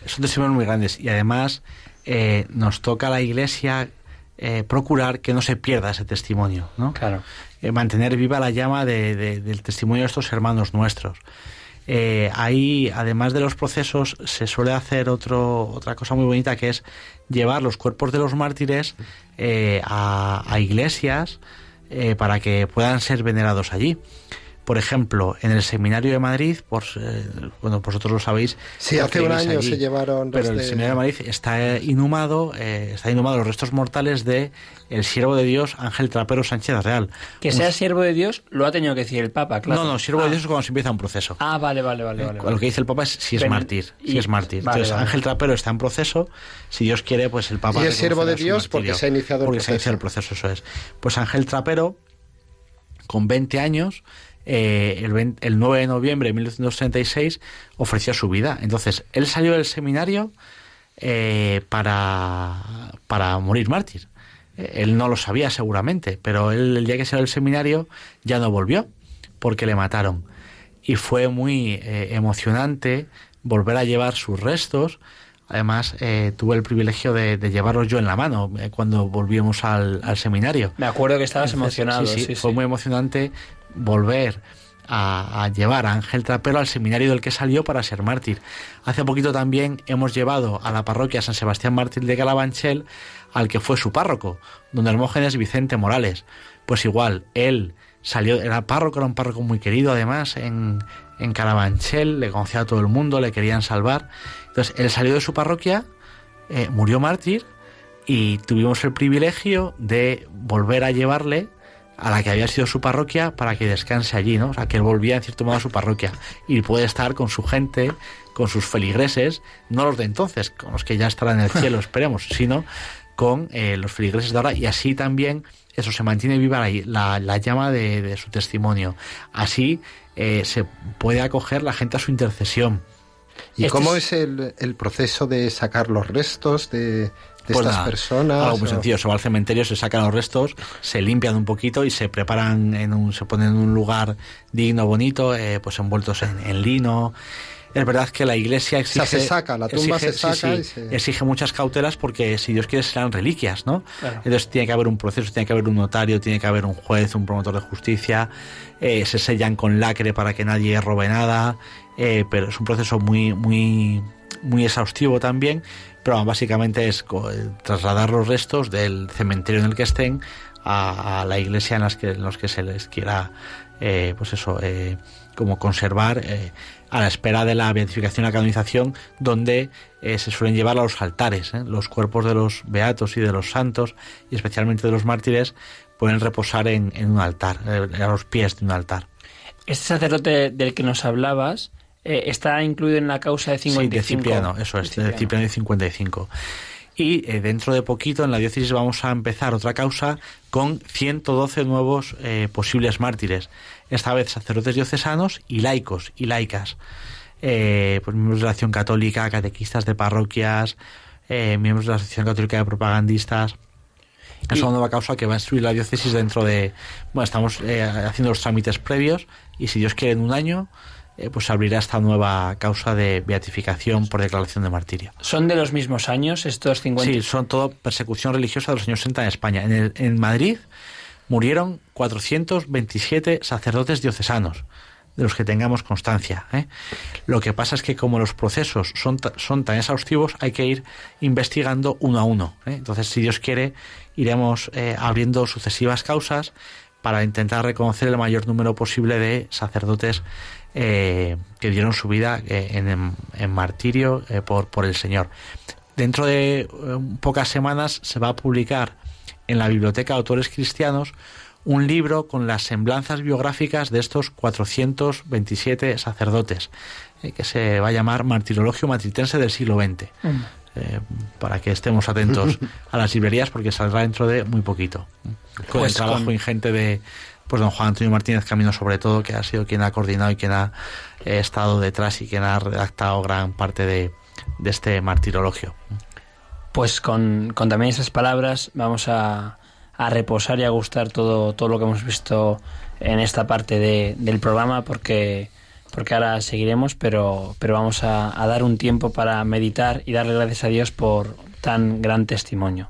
Son testimonios muy grandes y además eh, nos toca a la Iglesia eh, procurar que no se pierda ese testimonio, ¿no? Claro. Eh, mantener viva la llama del testimonio de estos hermanos nuestros. ahí, además de los procesos, se suele hacer otro, otra cosa muy bonita que es llevar los cuerpos de los mártires a, a, iglesias eh, para que puedan ser venerados allí. Por ejemplo, en el Seminario de Madrid, por, eh, bueno, vosotros lo sabéis. Sí, hace un año se llevaron. Pero el Seminario de Madrid está inhumado, eh, está inhumado los restos mortales de el siervo de Dios Ángel Trapero Sánchez Real. Que sea siervo de Dios lo ha tenido que decir el Papa, claro. No, no, siervo de ah. Dios es cuando se empieza un proceso. Ah, vale, vale, vale. vale, Lo que dice el Papa es si es mártir, si es mártir. Entonces Ángel Trapero está en proceso, si Dios quiere, pues el Papa. Y es siervo de Dios porque se ha iniciado el proceso. Porque se ha iniciado el proceso, eso es. Pues Ángel Trapero con 20 años, eh, el, 9 de noviembre de 1936, ofreció su vida. Entonces, él salió del seminario eh, para, para morir mártir. Eh, él no lo sabía seguramente, pero él el día que salió del seminario ya no volvió, porque le mataron. Y fue muy emocionante volver a llevar sus restos Además, eh, tuve el privilegio de, llevarlos yo en la mano cuando volvíamos al, seminario. Me acuerdo que estabas emocionado. Sí, sí, fue muy emocionante volver a, llevar a Ángel Trapero al seminario del que salió para ser mártir. Hace poquito también hemos llevado a la parroquia San Sebastián Mártir de Calabanchel al que fue su párroco, don Hermógenes Vicente Morales. Pues igual, él salió, era párroco, era un párroco muy querido además en, en Carabanchel, le conocía a todo el mundo, le querían salvar. Entonces, él salió de su parroquia, eh, murió mártir y tuvimos el privilegio de volver a llevarle a la que había sido su parroquia para que descanse allí, ¿no? O sea, que él volvía en cierto modo a su parroquia y puede estar con su gente, con sus feligreses, no los de entonces, con los que ya estarán en el cielo, [LAUGHS] esperemos, sino con eh, los feligreses de ahora y así también eso se mantiene viva la, la, llama de, de, su testimonio. Así eh, se puede acoger la gente a su intercesión. ¿Y este cómo es, el, el, proceso de sacar los restos de, pues estas personas? Algo muy sencillo, se va al cementerio, se sacan los restos, se limpian un poquito y se preparan en un, se ponen en un lugar digno, bonito, eh, pues envueltos en, en lino es verdad que la iglesia exige. se saca, la tumba se saca. Exige muchas cautelas porque si Dios quiere serán reliquias, ¿no? Entonces tiene que haber un proceso, tiene que haber un notario, tiene que haber un juez, un promotor de justicia, eh, se sellan con lacre para que nadie robe nada, eh, pero es un proceso muy, muy, muy exhaustivo también. Básicamente es eh, trasladar los restos del cementerio en el que estén a, la iglesia en, las que, en los que se les quiera, pues eso, como conservar a la espera de la beatificación y la canonización, donde eh, se suelen llevar a los altares. ¿eh? Los cuerpos de los beatos y de los santos, y especialmente de los mártires, pueden reposar en, un altar, eh, a los pies de un altar. Este sacerdote del que nos hablabas está incluido en la causa de 55. Sí, de Cipriano, eso es, de Cipriano de 55. Y dentro de poquito en la diócesis vamos a empezar otra causa con 112 nuevos posibles mártires esta vez sacerdotes diocesanos y laicos y laicas, eh, pues miembros de la Acción Católica, catequistas de parroquias, eh, miembros de la Asociación Católica de Propagandistas. Es una nueva causa que va a instruir la diócesis dentro de... Bueno, estamos eh, haciendo los trámites previos y si Dios quiere en un año, pues abrirá esta nueva causa de beatificación por declaración de martirio. ¿Son de los mismos años estos 50? Sí, son todo persecución religiosa de los años 60 en España. En, en Madrid murieron 427 sacerdotes diocesanos, de los que tengamos constancia. ¿eh? Lo que pasa es que como los procesos son, son tan exhaustivos, hay que ir investigando uno a uno. ¿eh? Entonces, si Dios quiere, iremos eh, abriendo sucesivas causas para intentar reconocer el mayor número posible de sacerdotes que dieron su vida en, en, martirio por, por el Señor. Dentro de pocas semanas se va a publicar en la Biblioteca de Autores Cristianos un libro con las semblanzas biográficas de estos 427 sacerdotes, eh, que se va a llamar Martirologio Matritense del siglo XX. Mm. Eh, para que estemos atentos [LAUGHS] a las librerías porque saldrá dentro de muy poquito. Con el pues trabajo ingente de pues don Juan Antonio Martínez Camino sobre todo, que ha sido quien ha coordinado y quien ha eh, estado detrás y quien ha redactado gran parte de, de este martirologio. Pues con, con también esas palabras vamos a, a reposar y a gustar todo, todo lo que hemos visto en esta parte de, del programa porque, porque ahora seguiremos, pero, pero vamos a, a dar un tiempo para meditar y darle gracias a Dios por tan gran testimonio.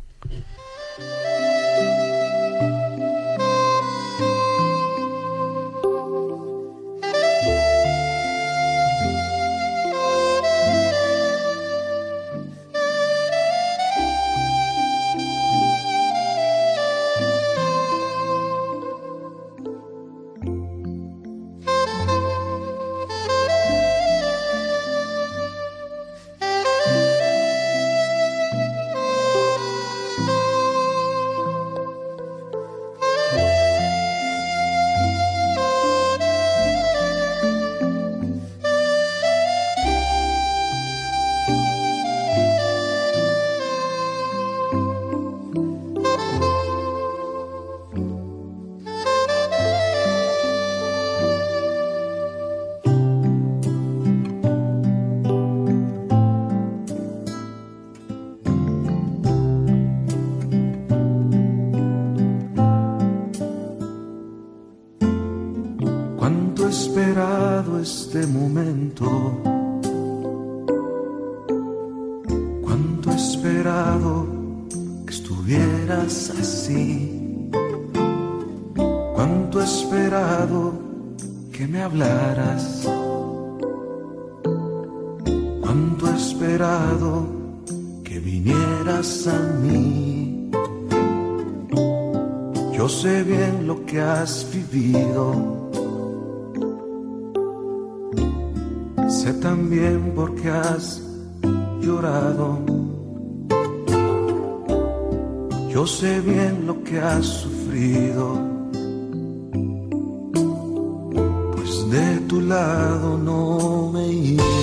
Yo sé bien lo que has sufrido, pues de tu lado no me iba.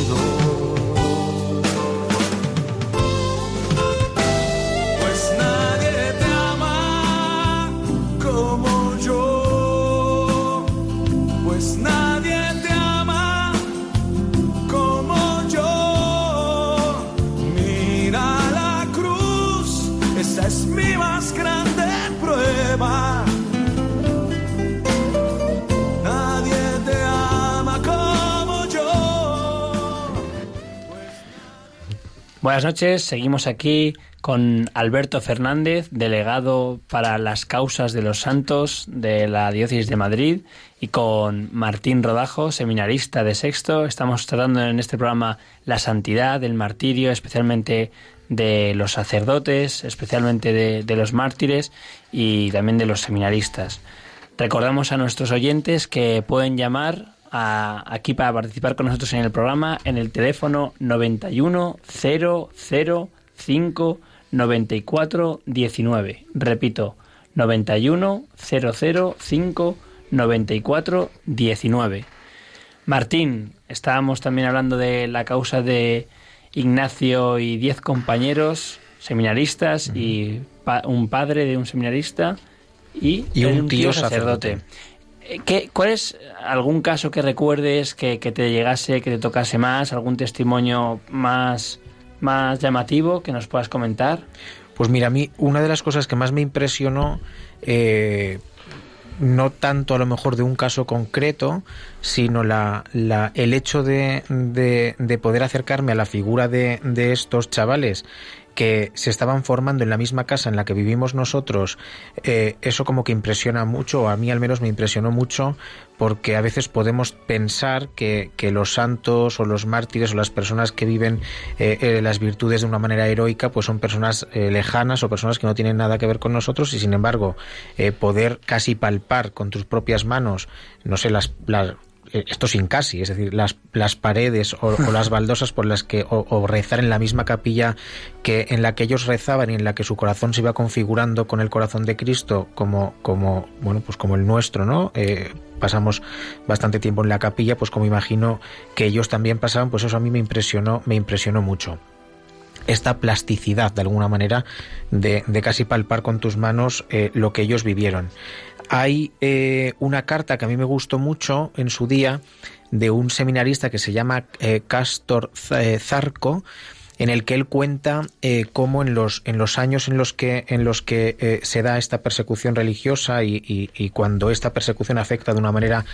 Buenas noches, seguimos aquí con Alberto Fernández, delegado para las causas de los santos de la Diócesis de Madrid, y con Martín Rodajo, seminarista de sexto. Estamos tratando en este programa la santidad, el martirio, especialmente de los sacerdotes, especialmente de, los mártires y también de los seminaristas. Recordamos a nuestros oyentes que pueden llamar aquí para participar con nosotros en el programa en el teléfono 91 005 94 19. Repito, 91 005 94 19. Martín, estábamos también hablando de la causa de Ignacio y diez compañeros seminaristas y un padre de un seminarista y, un, tío, sacerdote. ¿Qué, ¿Cuál es algún caso que recuerdes que, te llegase, que te tocase más, algún testimonio más, más llamativo que nos puedas comentar? Pues mira, a mí una de las cosas que más me impresionó, eh, no tanto a lo mejor de un caso concreto, sino la, la, el hecho de, de, de, poder acercarme a la figura de, de estos chavales que se estaban formando en la misma casa en la que vivimos nosotros, eh, eso como que impresiona mucho, o a mí al menos me impresionó mucho, porque a veces podemos pensar que, que los santos o los mártires o las personas que viven eh, eh, las virtudes de una manera heroica, pues son personas lejanas o personas que no tienen nada que ver con nosotros y sin embargo poder casi palpar con tus propias manos, no sé, las, las eh, esto sin casi, es decir, las, las paredes o, las baldosas por las que, o, rezar en la misma capilla que en la que ellos rezaban y en la que su corazón se iba configurando con el corazón de Cristo como, como bueno, pues como el nuestro, ¿no? Eh, pasamos bastante tiempo en la capilla, pues como imagino que ellos también pasaban, pues eso a mí me impresionó, me impresionó mucho esta plasticidad de alguna manera de, casi palpar con tus manos eh, lo que ellos vivieron. Hay eh, una carta que a mí me gustó mucho en su día de un seminarista que se llama eh, Castor Zarco, en el que él cuenta eh, cómo en los, en los años en los que, en los que eh, se da esta persecución religiosa y, cuando esta persecución afecta de una manera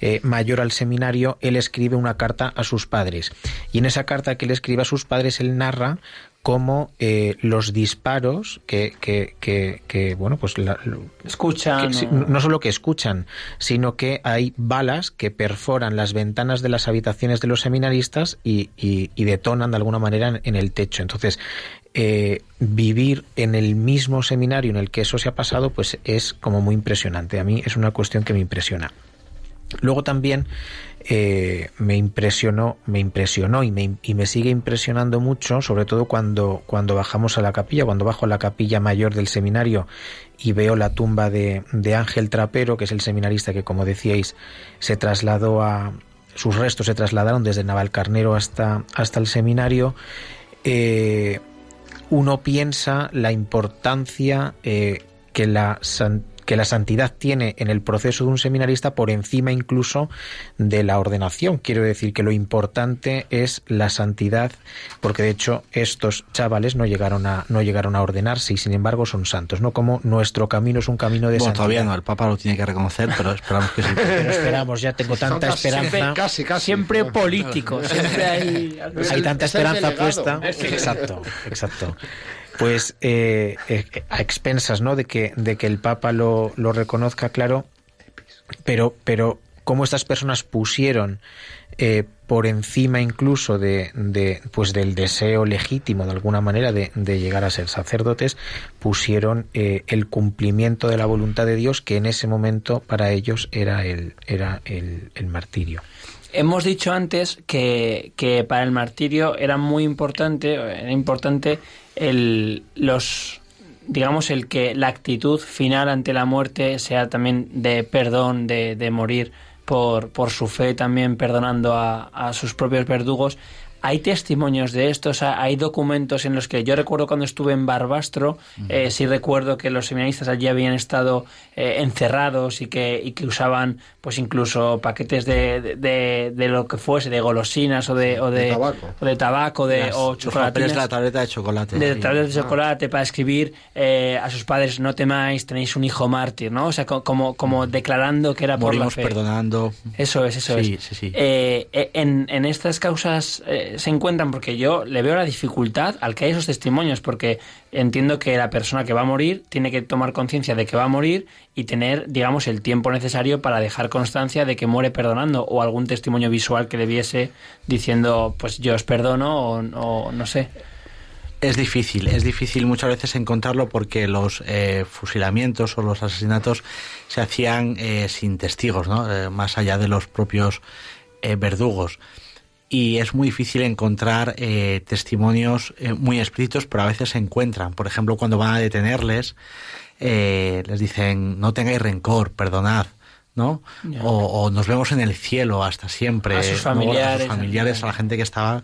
eh, mayor al seminario, él escribe una carta a sus padres. Y en esa carta que él escribe a sus padres, él narra cómo eh, los disparos que, que, que, bueno, pues escuchan. no solo que escuchan, sino que hay balas que perforan las ventanas de las habitaciones de los seminaristas y, y, detonan de alguna manera en, el techo. Entonces, eh, vivir en el mismo seminario en el que eso se ha pasado, pues es como muy impresionante. A mí es una cuestión que me impresiona. Luego también eh, me impresionó, me impresionó y me, sigue impresionando mucho, sobre todo cuando, cuando bajamos a la capilla, cuando bajo a la capilla mayor del seminario y veo la tumba de, de Ángel Trapero, que es el seminarista que, como decíais, se trasladó a, sus restos se trasladaron desde Navalcarnero hasta, hasta el seminario. Eh, uno piensa la importancia eh, que la, que la santidad tiene en el proceso de un seminarista por encima incluso de la ordenación. Quiero decir que lo importante es la santidad, porque de hecho estos chavales no llegaron a, no llegaron a ordenarse y sin embargo son santos, ¿no? Como nuestro camino es un camino de bueno, todavía no, el Papa lo tiene que reconocer, pero esperamos que sí. [LAUGHS] Pero esperamos, ya tengo tanta esperanza. Siempre, casi, casi. siempre político, siempre hay... [LAUGHS] Hay tanta esperanza puesta. Exacto, exacto pues eh, eh, a expensas ¿no? de, que, de que el Papa lo, lo reconozca, claro, pero, pero cómo estas personas pusieron eh, por encima incluso de, de, pues del deseo legítimo de alguna manera de, de llegar a ser sacerdotes, pusieron el cumplimiento de la voluntad de Dios que en ese momento para ellos era el, era el, el martirio. Hemos dicho antes que, que, para el martirio era muy importante, era importante el, los, digamos, el que la actitud final ante la muerte sea también de perdón, de, de morir por, por su fe, también perdonando a, a sus propios verdugos. Hay testimonios de esto, hay documentos en los que yo recuerdo cuando estuve en Barbastro, eh, sí recuerdo que los seminaristas allí habían estado eh, encerrados y que, y que usaban pues incluso paquetes de, de, de, lo que fuese, de golosinas o de, o de, tabaco, o, de tabaco de, o chocolate. la tableta de chocolate. De tableta de chocolate para escribir eh, a sus padres, no temáis, tenéis un hijo mártir, ¿no? O sea, como, como declarando que era por la fe. perdonando. Eso es, eso es. Sí, sí. Eh, en, en estas causas se encuentran, porque yo le veo la dificultad al que hay esos testimonios, porque entiendo que la persona que va a morir tiene que tomar conciencia de que va a morir y tener, digamos, el tiempo necesario para dejar constancia de que muere perdonando o algún testimonio visual que le viese diciendo, pues yo os perdono o, no sé. Es difícil, es difícil muchas veces encontrarlo porque los eh, fusilamientos o los asesinatos se hacían eh, sin testigos, ¿no? Eh, más allá de los propios verdugos y es muy difícil encontrar eh, testimonios eh, muy explícitos, pero a veces se encuentran. Por ejemplo, cuando van a detenerles, eh, les dicen, no tengáis rencor, perdonad. ¿no? O, nos vemos en el cielo hasta siempre. A sus familiares. A sus familiares, a la gente que estaba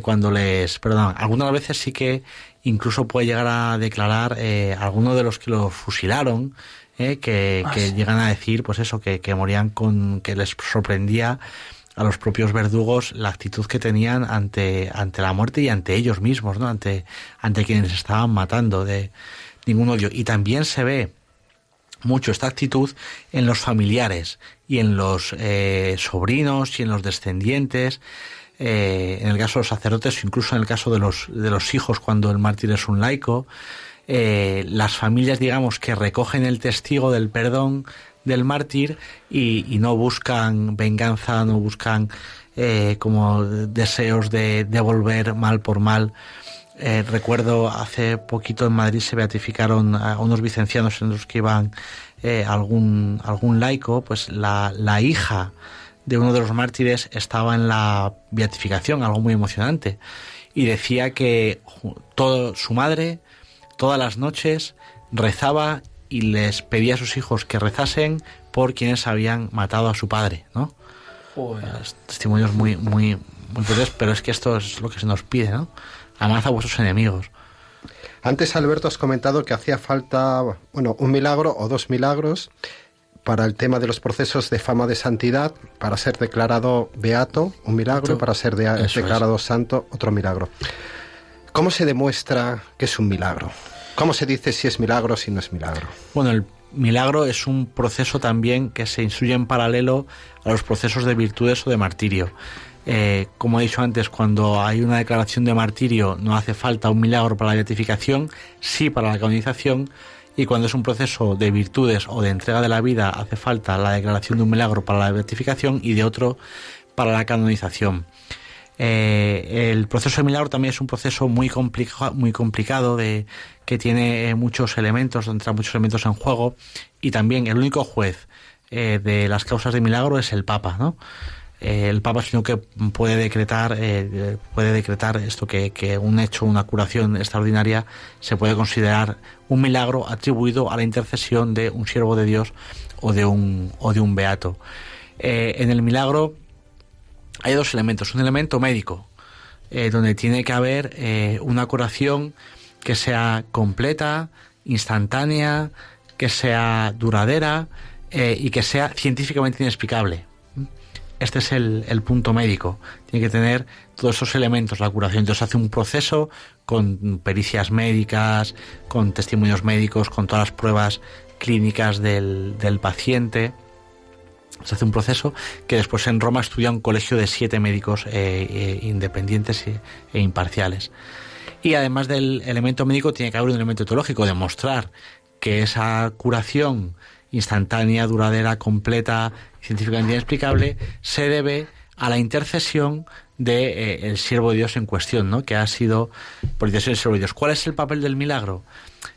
cuando les perdón Algunas veces sí que incluso puede llegar a declarar eh, alguno de los que los fusilaron, que, ah, que llegan a decir, pues eso, que, que morían con, que les sorprendía a los propios verdugos la actitud que tenían ante, ante la muerte y ante ellos mismos, ¿no? Ante, ante quienes estaban matando de ningún odio. Y también se ve mucho esta actitud en los familiares y en los eh, sobrinos y en los descendientes, eh, en el caso de los sacerdotes, incluso en el caso de los, de los hijos cuando el mártir es un laico, eh, las familias, digamos, que recogen el testigo del perdón del mártir y, no buscan venganza, no buscan eh, como deseos de devolver mal por mal. Eh, recuerdo hace poquito en Madrid se beatificaron a unos vicencianos en los que iban eh, algún, algún laico, pues la, la hija de uno de los mártires estaba en la beatificación, algo muy emocionante, y decía que todo, su madre todas las noches rezaba y les pedía a sus hijos que rezasen por quienes habían matado a su padre, ¿no? Testimonios muy, muy, muy pero es que esto es lo que se nos pide, ¿no? Amad a vuestros enemigos. Antes, Alberto, has comentado que hacía falta, bueno, un milagro o dos milagros para el tema de los procesos de fama de santidad, para ser declarado beato, un milagro, para ser declarado santo, otro milagro. ¿Cómo se demuestra que es un milagro? ¿Cómo se dice si es milagro o si no es milagro? Bueno, el milagro es un proceso también que se instruye en paralelo a los procesos de virtudes o de martirio. Eh, como he dicho antes, cuando hay una declaración de martirio no hace falta un milagro para la beatificación, sí para la canonización, y cuando es un proceso de virtudes o de entrega de la vida hace falta la declaración de un milagro para la beatificación y de otro para la canonización. Eh, el proceso de milagro también es un proceso muy, muy complicado de, que tiene eh, muchos elementos, donde muchos elementos en juego y también el único juez eh, de las causas de milagro es el Papa, ¿no? el Papa el que puede decretar, puede decretar esto que, que, un hecho, una curación extraordinaria se puede considerar un milagro atribuido a la intercesión de un siervo de Dios o de un, o de un beato. en el milagro hay dos elementos. Un elemento médico, eh, donde tiene que haber eh, una curación que sea completa, instantánea, que sea duradera eh, y que sea científicamente inexplicable. Este es el, el, punto médico. Tiene que tener todos esos elementos la curación. Entonces hace un proceso con pericias médicas, con testimonios médicos, con todas las pruebas clínicas del, del paciente se hace un proceso que después en Roma estudia un colegio de siete médicos eh, eh, independientes e, imparciales. Y además del elemento médico tiene que haber un elemento teológico, demostrar que esa curación instantánea, duradera, completa, científicamente inexplicable, se debe a la intercesión de eh, siervo de Dios en cuestión, ¿no? que ha sido por intercesión del siervo de Dios. ¿Cuál es el papel del milagro?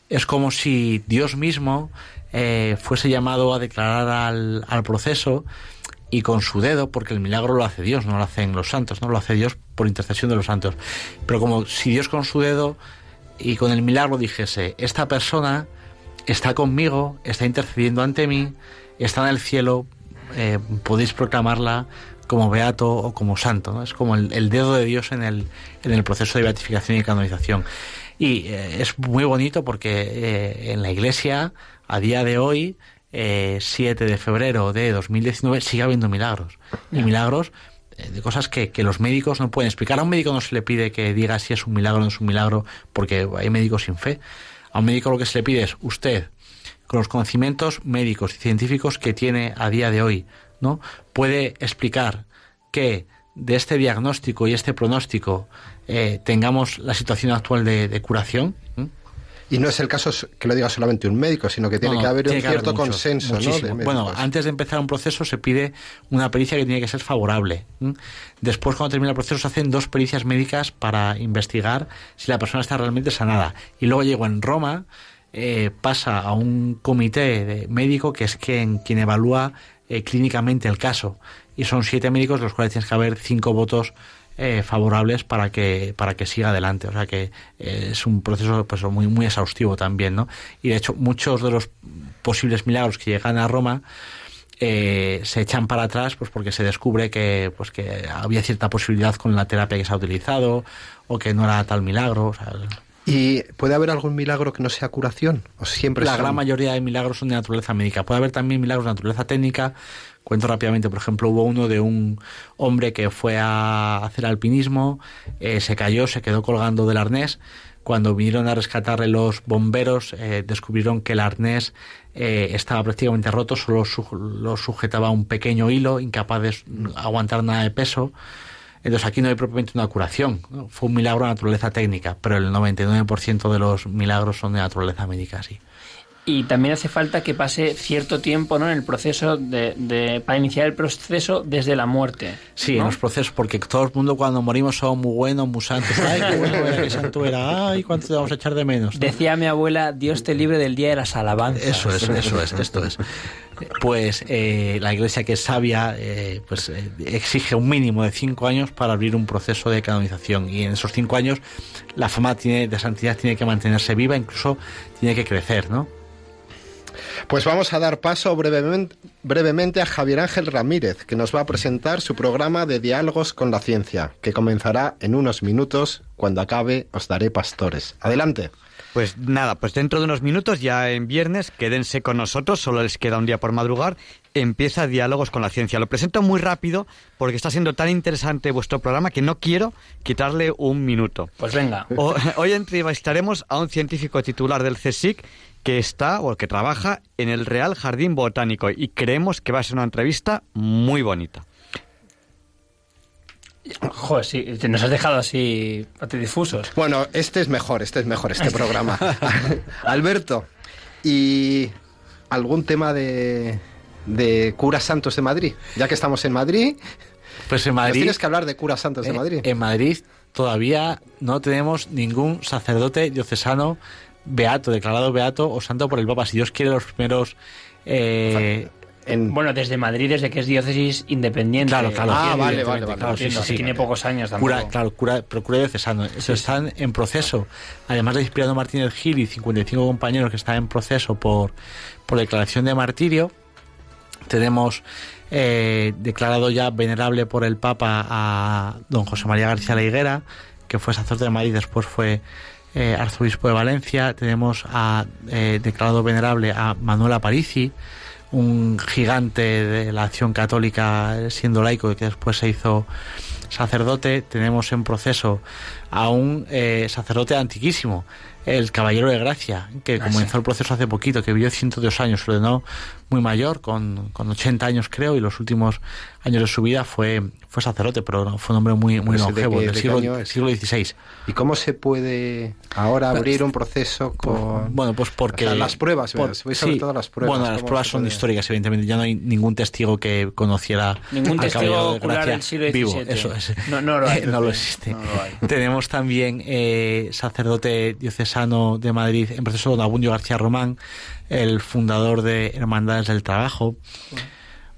Es como si Dios mismo eh, fuese llamado a declarar al, al, proceso y con su dedo, porque el milagro lo hace Dios, no lo hacen los santos, no lo hace Dios por intercesión de los santos. Pero como si Dios con su dedo y con el milagro dijese, esta persona está conmigo, está intercediendo ante mí, está en el cielo, eh, podéis proclamarla como beato o como santo. Es como el, dedo de Dios en el, en el proceso de beatificación y canonización. Y eh, es muy bonito porque en la iglesia a día de hoy, eh, 7 de febrero de 2019, sigue habiendo milagros. Y milagros eh, de cosas que, que, los médicos no pueden explicar. A un médico no se le pide que diga si es un milagro o no es un milagro, porque hay médicos sin fe. A un médico lo que se le pide es usted, con los conocimientos médicos y científicos que tiene a día de hoy, ¿no? Puede explicar que de este diagnóstico y este pronóstico eh, tengamos la situación actual de, de curación. Y no es el caso que lo diga solamente un médico, sino que tiene que haber un cierto consenso. ¿no? bueno, antes de empezar un proceso se pide una pericia que tiene que ser favorable. Después, cuando termina el proceso, se hacen dos pericias médicas para investigar si la persona está realmente sanada. Y luego llego en Roma, eh, pasa a un comité de médico que es quien, quien evalúa eh, clínicamente el caso. Y son siete médicos, de los cuales tienes que haber cinco votos eh, favorables para que para que siga adelante o sea que eh, es un proceso pues muy muy exhaustivo también no y de hecho muchos de los posibles milagros que llegan a Roma eh, se echan para atrás pues porque se descubre que pues que había cierta posibilidad con la terapia que se ha utilizado o que no era tal milagro ¿Y puede haber algún milagro que no sea curación? ¿O siempre La gran mayoría de milagros son de naturaleza médica. Puede haber también milagros de naturaleza técnica, Cuento rápidamente, por ejemplo, hubo uno de un hombre que fue a hacer alpinismo, eh, se cayó, se quedó colgando del arnés. Cuando vinieron a rescatarle los bomberos, eh, descubrieron que el arnés eh, estaba prácticamente roto, solo lo sujetaba un pequeño hilo, incapaz de aguantar nada de peso. Entonces aquí no hay propiamente una curación, fue un milagro de naturaleza técnica, pero el 99% de los milagros son de naturaleza médica, sí y también hace falta que pase cierto tiempo ¿no? en el proceso de, para iniciar el proceso desde la muerte. Sí, en los procesos, porque todo el mundo cuando morimos somos muy buenos, muy santos. Ay, qué bueno era, qué santo era. Ay, cuánto te vamos a echar de menos. Decía mi abuela, Dios te libre del día de las alabanzas. Eso es, eso es, esto es. pues eh, la Iglesia que es sabia eh, pues eh, exige un mínimo de cinco años para abrir un proceso de canonización y en esos cinco años la fama tiene, de santidad tiene que mantenerse viva, incluso tiene que crecer, ¿no? Pues vamos a dar paso brevemente, brevemente, a Javier Ángel Ramírez, que nos va a presentar su programa de diálogos con la ciencia, que comenzará en unos minutos. Cuando acabe, os daré pastores. Adelante. Pues nada, pues dentro de unos minutos, ya en viernes, quédense con nosotros, solo les queda un día por madrugar, empieza Diálogos con la Ciencia. Lo presento muy rápido porque está siendo tan interesante vuestro programa que no quiero quitarle un minuto. Pues venga. [LAUGHS] hoy entrevistaremos a un científico titular del CSIC que está o que trabaja en el Real Jardín Botánico y creemos que va a ser una entrevista muy bonita. Joder, sí, nos has dejado así difusos. Bueno, este es mejor, este es mejor, este [LAUGHS] programa. [LAUGHS] Alberto, ¿y algún tema de, de curas santos de Madrid? Ya que estamos en Madrid, pues en Madrid tienes que hablar de curas santos de Madrid. En Madrid todavía no tenemos ningún sacerdote diocesano beato, declarado beato o santo por el Papa. Si Dios quiere, los primeros. Eh, bueno, desde Madrid, desde que es diócesis independiente. Claro, claro. Ah, vale, vale, vale. Tiene pocos años también. Cura, claro, cura, pero cura diocesano. Están en proceso. Además de Inspirado Martínez Gil y 55 compañeros que están en proceso por, por declaración de martirio, tenemos eh, declarado ya venerable por el Papa a don José María García La Higuera, que fue sacerdote de Madrid, después fue eh, arzobispo de Valencia, tenemos a, eh, declarado venerable a Manuel Aparici, un gigante de la acción católica siendo laico y que después se hizo sacerdote. Tenemos en proceso a un eh, sacerdote antiquísimo, el Caballero de Gracia, que ah, comenzó el proceso hace poquito, que vivió 102 años, se ordenó muy mayor, con, con 80 años creo, y los últimos años de su vida fue, fue sacerdote, pero fue un hombre muy, muy longevo, del siglo, siglo, XVI. ¿Y cómo se puede ahora abrir un proceso con...? Bueno, pues porque... las pruebas, por, sí, todas las pruebas. Bueno, las pruebas son históricas, evidentemente. Ya no hay ningún testigo que conociera ningún testigo de Gracia del siglo XVII. vivo. Eso es. No, no lo [LAUGHS] hay. no lo existe. Tenemos también eh, sacerdote diocesano de Madrid en proceso don Abundio García Román, el fundador de Hermandades del Trabajo.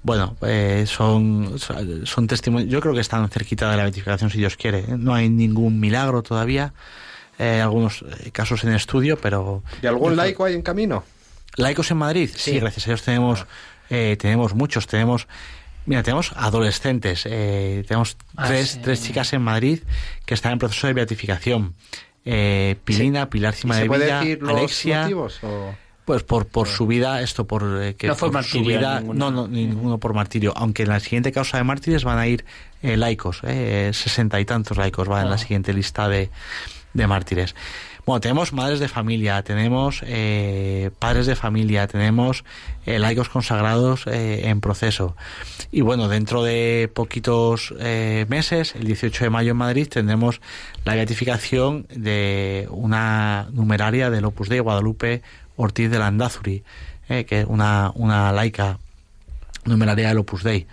Bueno, eh, son, son testimonios, yo creo que están cerquita de la beatificación si Dios quiere. No hay ningún milagro todavía, eh, algunos eh, casos en estudio, pero... ¿Y algún laico hay en camino? ¿Laicos en Madrid? Sí, gracias a Dios tenemos, eh, tenemos muchos, tenemos... Mira, tenemos adolescentes, tenemos ah, tres, tres chicas en Madrid que están en proceso de beatificación. Pilina, Pilar Cima de Villa, Alexia... Motivos, pues por, por su vida, esto por eh, que no fue su vida, no, no, ninguno por martirio, aunque en la siguiente causa de mártires van a ir eh, laicos, eh, sesenta y tantos laicos van en la ah. siguiente lista de, de mártires. Tenemos madres de familia, tenemos eh, padres de familia, tenemos eh, laicos consagrados eh, en proceso. Y bueno, dentro de poquitos meses, el 18 de mayo en Madrid, tendremos la beatificación de una numeraria del Opus Dei Guadalupe Ortiz de Landazuri, eh, que es una, una laica numeraria del Opus Dei,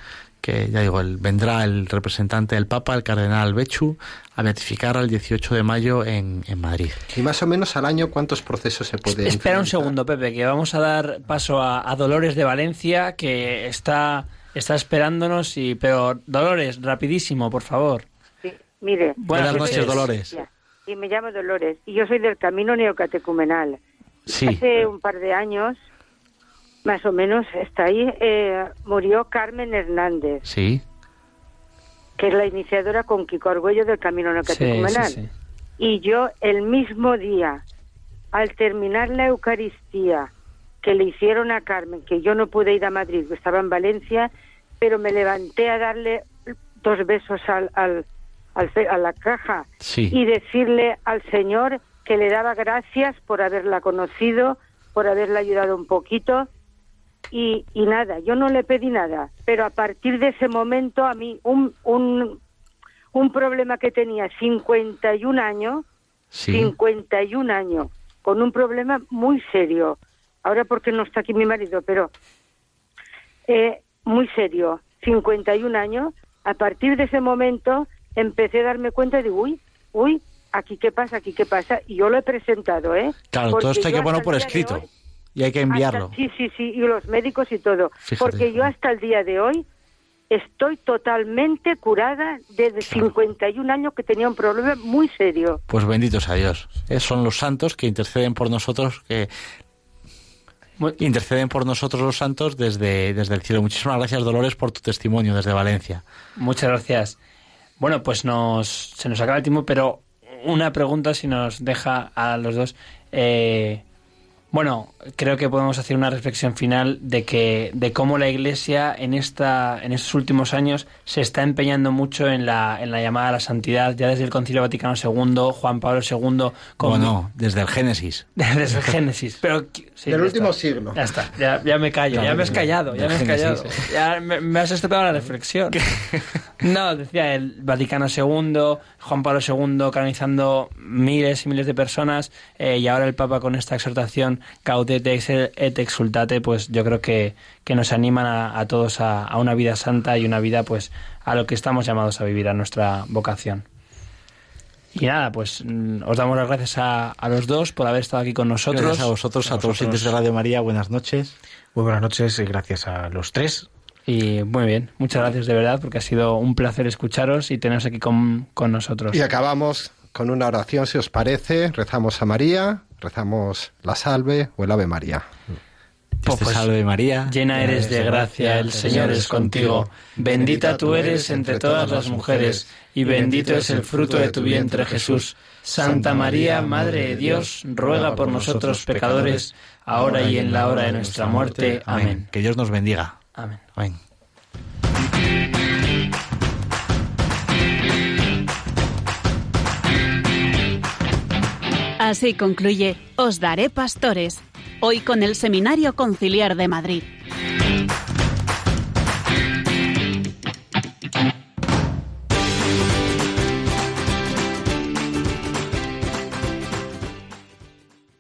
que ya digo, el, vendrá el representante del Papa, el cardenal Bechu, a beatificar el 18 de mayo en, en, Madrid. Y más o menos al año, ¿cuántos procesos se puede Espera un segundo, Pepe, que vamos a dar paso a, Dolores de Valencia, que está, está esperándonos, y pero Dolores, rapidísimo, por favor. Sí, mire. Buenas, noches, Dolores. Y me llamo Dolores, y yo soy del Camino Neocatecumenal. Hace un par de años, más o menos, está ahí, eh, murió Carmen Hernández. Sí. Que es la iniciadora con Kiko Argüello del Camino No sí, Y yo, el mismo día, al terminar la Eucaristía que le hicieron a Carmen, que yo no pude ir a Madrid, estaba en Valencia, pero me levanté a darle dos besos al, al, a la caja y decirle al Señor que le daba gracias por haberla conocido, por haberla ayudado un poquito y, y nada, yo no le pedí nada, pero a partir de ese momento a mí un, un, un problema que tenía 51 años, 51 años, con un problema muy serio, ahora porque no está aquí mi marido, pero eh, muy serio, 51 años, a partir de ese momento empecé a darme cuenta de, uy, uy, aquí qué pasa, aquí qué pasa, y yo lo he presentado, ¿eh? Claro, todo esto hay que ponerlo por escrito. Y hay que enviarlo. sí, sí, sí, y los médicos y todo. porque yo hasta el día de hoy estoy totalmente curada desde 51 años que tenía un problema muy serio. Pues benditos a Dios. son los santos que interceden por nosotros, que interceden por nosotros los santos desde, desde el cielo. Muchísimas gracias, Dolores, por tu testimonio desde Valencia. Muchas gracias. Bueno, pues nos, se nos acaba el tiempo, pero una pregunta si nos deja a los dos. Eh, bueno, creo que podemos hacer una reflexión final de que de cómo la Iglesia en esta en estos últimos años se está empeñando mucho en la en la llamada a la santidad ya desde el Concilio Vaticano II, Juan Pablo II, como no, desde el Génesis. [LAUGHS] desde el Génesis, pero del último siglo. Ya está, ya, me callo, ya, me has callado, ya me has callado. Ya me, has la reflexión. no, decía el Vaticano II, Juan Pablo II canonizando miles y miles de personas eh, y ahora el Papa con esta exhortación cautete et exultate, pues yo creo que, que nos animan a, todos a, una vida santa y una vida pues a lo que estamos llamados a vivir, a nuestra vocación. Y nada, pues mm, os damos las gracias a, los dos por haber estado aquí con nosotros. Gracias a vosotros, a, todos los de Radio María, buenas noches. Muy buenas noches y gracias a los tres. Y muy bien, muchas gracias de verdad porque ha sido un placer escucharos y teneros aquí con, con nosotros. Y acabamos con una oración, si os parece. Rezamos a María, rezamos la salve o el Ave María. Este pues, salve María, llena eres de gracia, el Señor es contigo. Bendita tú eres entre todas las mujeres, y bendito es el fruto de tu vientre Jesús. Santa María, Madre de Dios, ruega por nosotros pecadores, ahora y en la hora de nuestra muerte. Amén. Que Dios nos bendiga. Amén. Amén. Así concluye Os Daré Pastores, hoy con el Seminario Conciliar de Madrid.